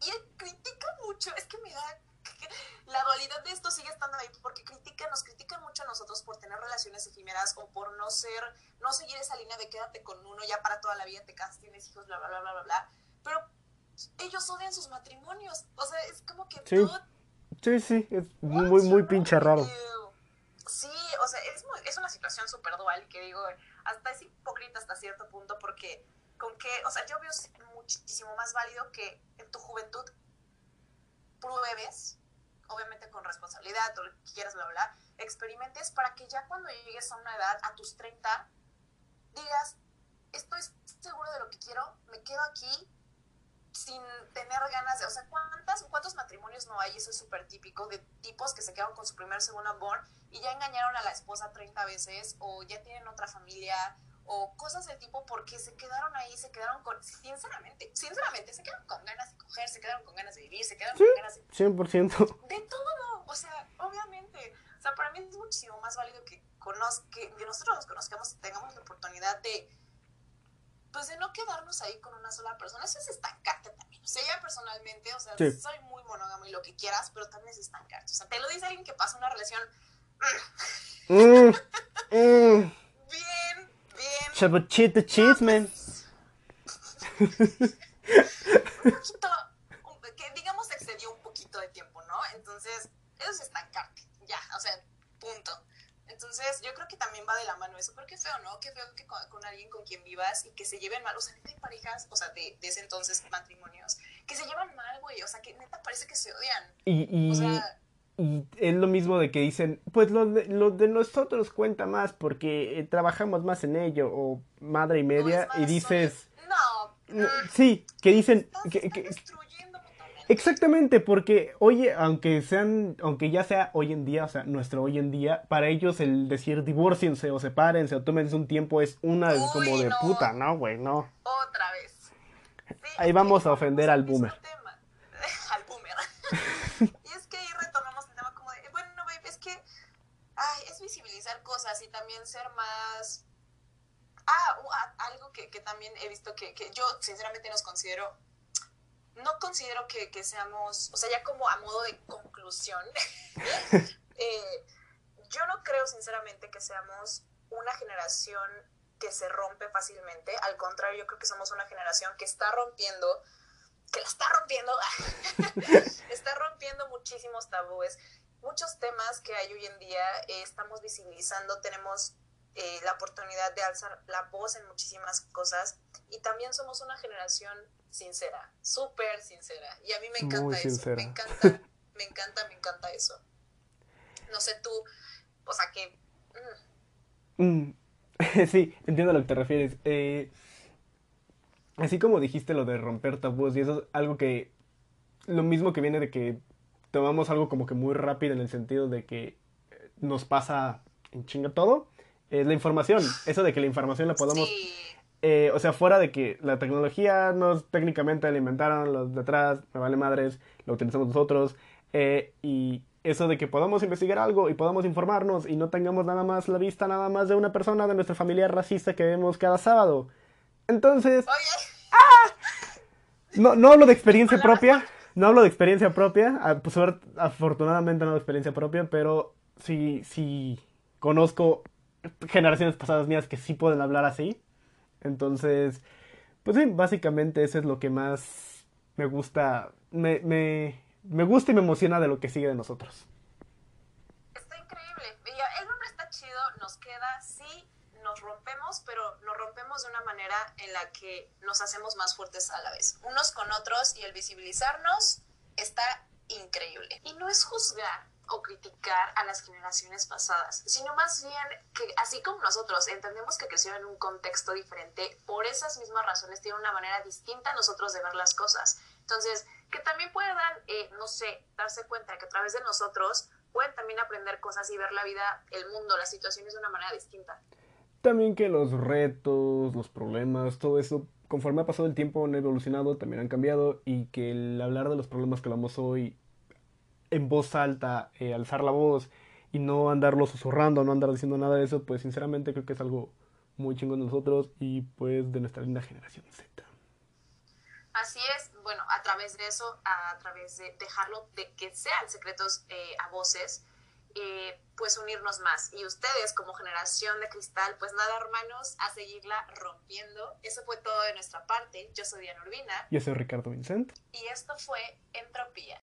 Y critican mucho, es que me da... La dualidad de esto sigue estando ahí porque critican, nos critican mucho a nosotros por tener relaciones efímeras o por no ser, no seguir esa línea de quédate con uno ya para toda la vida, te casas, tienes hijos, bla, bla, bla, bla, bla, bla. Pero ellos odian sus matrimonios, o sea, es como que Sí. todo Sí, sí, es muy, muy pinche raro. Sí, o sea, es, muy- es una situación súper dual que digo, hasta es hipócrita hasta cierto punto porque con que, o sea, yo veo muchísimo más válido que en tu juventud pruebes, obviamente con responsabilidad, todo lo que quieras, bla, bla, experimentes para que ya cuando llegues a una edad, a tus 30, digas, estoy seguro de lo que quiero, me quedo aquí, sin tener ganas de, o sea, ¿cuántas, ¿cuántos matrimonios no hay? Eso es súper típico, de tipos que se quedaron con su primer, segundo amor y ya engañaron a la esposa 30 veces o ya tienen otra familia o cosas del tipo porque se quedaron ahí, se quedaron con, sinceramente, sinceramente, se quedaron con ganas de coger, se quedaron con ganas de vivir, se quedaron con ganas de... 100%. De todo, o sea, obviamente. O sea, para mí es muchísimo más válido que, conozca, que, nosotros nos conozcamos y tengamos la oportunidad de pues de no quedarnos ahí con una sola persona, eso es estancarte también. O sea, yo personalmente, o sea, Sí. soy muy monógamo y lo que quieras, pero también es estancarte. O sea, te lo dice alguien que pasa una relación mm, Mm, bien. Chabuchito cheese, man. un poquito, que digamos excedió un poquito de tiempo, ¿no? Entonces, eso es estancarte, ya, o sea, punto. Entonces, yo creo que también va de la mano eso, pero qué feo, ¿no? Qué feo que con, con alguien con quien vivas y que se lleven mal, o sea, neta hay parejas, o sea, de, de ese entonces matrimonios, que se llevan mal, güey, o sea, que neta parece que se odian. Y, y, O sea, y es lo mismo de que dicen, pues lo de, lo de nosotros cuenta más porque eh, trabajamos más en ello, o madre y no media, más, y dices, No, "Mm, mm, sí, que dicen, estás- que, que-. Exactamente, porque oye, aunque sean, aunque ya sea hoy en día, o sea, nuestro hoy en día, para ellos el decir divórciense o sepárense o tómense un tiempo es una Uy, como de no. puta, ¿no, güey? No. Otra vez. Sí, Ahí vamos a ofender al boomer. tema. al boomer. y es que ahí retomamos el tema como de, bueno, babe, es que ay, es visibilizar cosas y ser más... Ah, algo que, que también he visto que, que yo sinceramente nos considero, no considero que, que seamos, o sea, ya como a modo de conclusión, eh, yo no creo sinceramente que seamos una generación que se rompe fácilmente. Al contrario, yo creo que somos una generación que está rompiendo, que la está rompiendo, está rompiendo muchísimos tabúes, muchos temas que hay hoy en día, eh, estamos visibilizando, tenemos eh, la oportunidad de alzar la voz en muchísimas cosas y también somos una generación sincera, súper sincera. Y a mí me encanta Muy eso, sincera. me encanta, me encanta, me encanta eso. No sé tú, o sea que... mm, Mm, Sí, entiendo a lo que te refieres. Eh, así como dijiste lo de romper tabús, y eso es algo que, lo mismo que viene de que tomamos algo como que muy rápido en el sentido de que eh, nos pasa en chinga todo, es la información. Eso de que la información la podamos sí, eh, o sea, fuera de que la tecnología nos técnicamente la inventaron los de atrás, me vale madres, lo utilizamos nosotros, eh, y eso de que podamos investigar algo y podamos informarnos y no tengamos nada más la vista nada más de una persona de nuestra familia racista que vemos cada sábado. Entonces, oye, no, no hablo de experiencia propia, no hablo de experiencia propia, pues, afortunadamente no de experiencia propia, pero sí, sí conozco generaciones pasadas mías que sí pueden hablar así. Entonces, pues sí, básicamente eso es lo que más me gusta, me, me, me gusta y me emociona de lo que sigue de nosotros. está increíble. Y ya, el nombre está chido, nos queda, sí, pero nos rompemos de una manera en la que nos hacemos más fuertes a la vez, unos con otros, y el visibilizarnos está increíble. Y no es juzgar o criticar a las generaciones pasadas, sino más bien que así como nosotros entendemos que crecieron en un contexto diferente, por esas mismas razones tienen una manera distinta a nosotros de ver las cosas. Entonces, que también puedan, eh, no sé, darse cuenta que a través de nosotros pueden también aprender cosas y ver la vida, el mundo, las situaciones de una manera distinta. También que los retos, los problemas, todo eso, conforme ha pasado el tiempo han evolucionado, también han cambiado y que el hablar de los problemas que hablamos hoy en voz alta, eh, alzar la voz y no andarlo susurrando, no andar diciendo nada de eso, pues sinceramente creo que es algo muy chingón de nosotros y pues de nuestra linda generación Z. Así es, bueno, a través de eso, a través de dejarlo, de que sean secretos eh, a voces, eh, pues unirnos más. Y ustedes como generación de cristal, pues nada, hermanos, a seguirla rompiendo. Eso fue todo de nuestra parte. Yo soy Diana Urbina Yo soy Ricardo Vincent. y esto fue Entropía.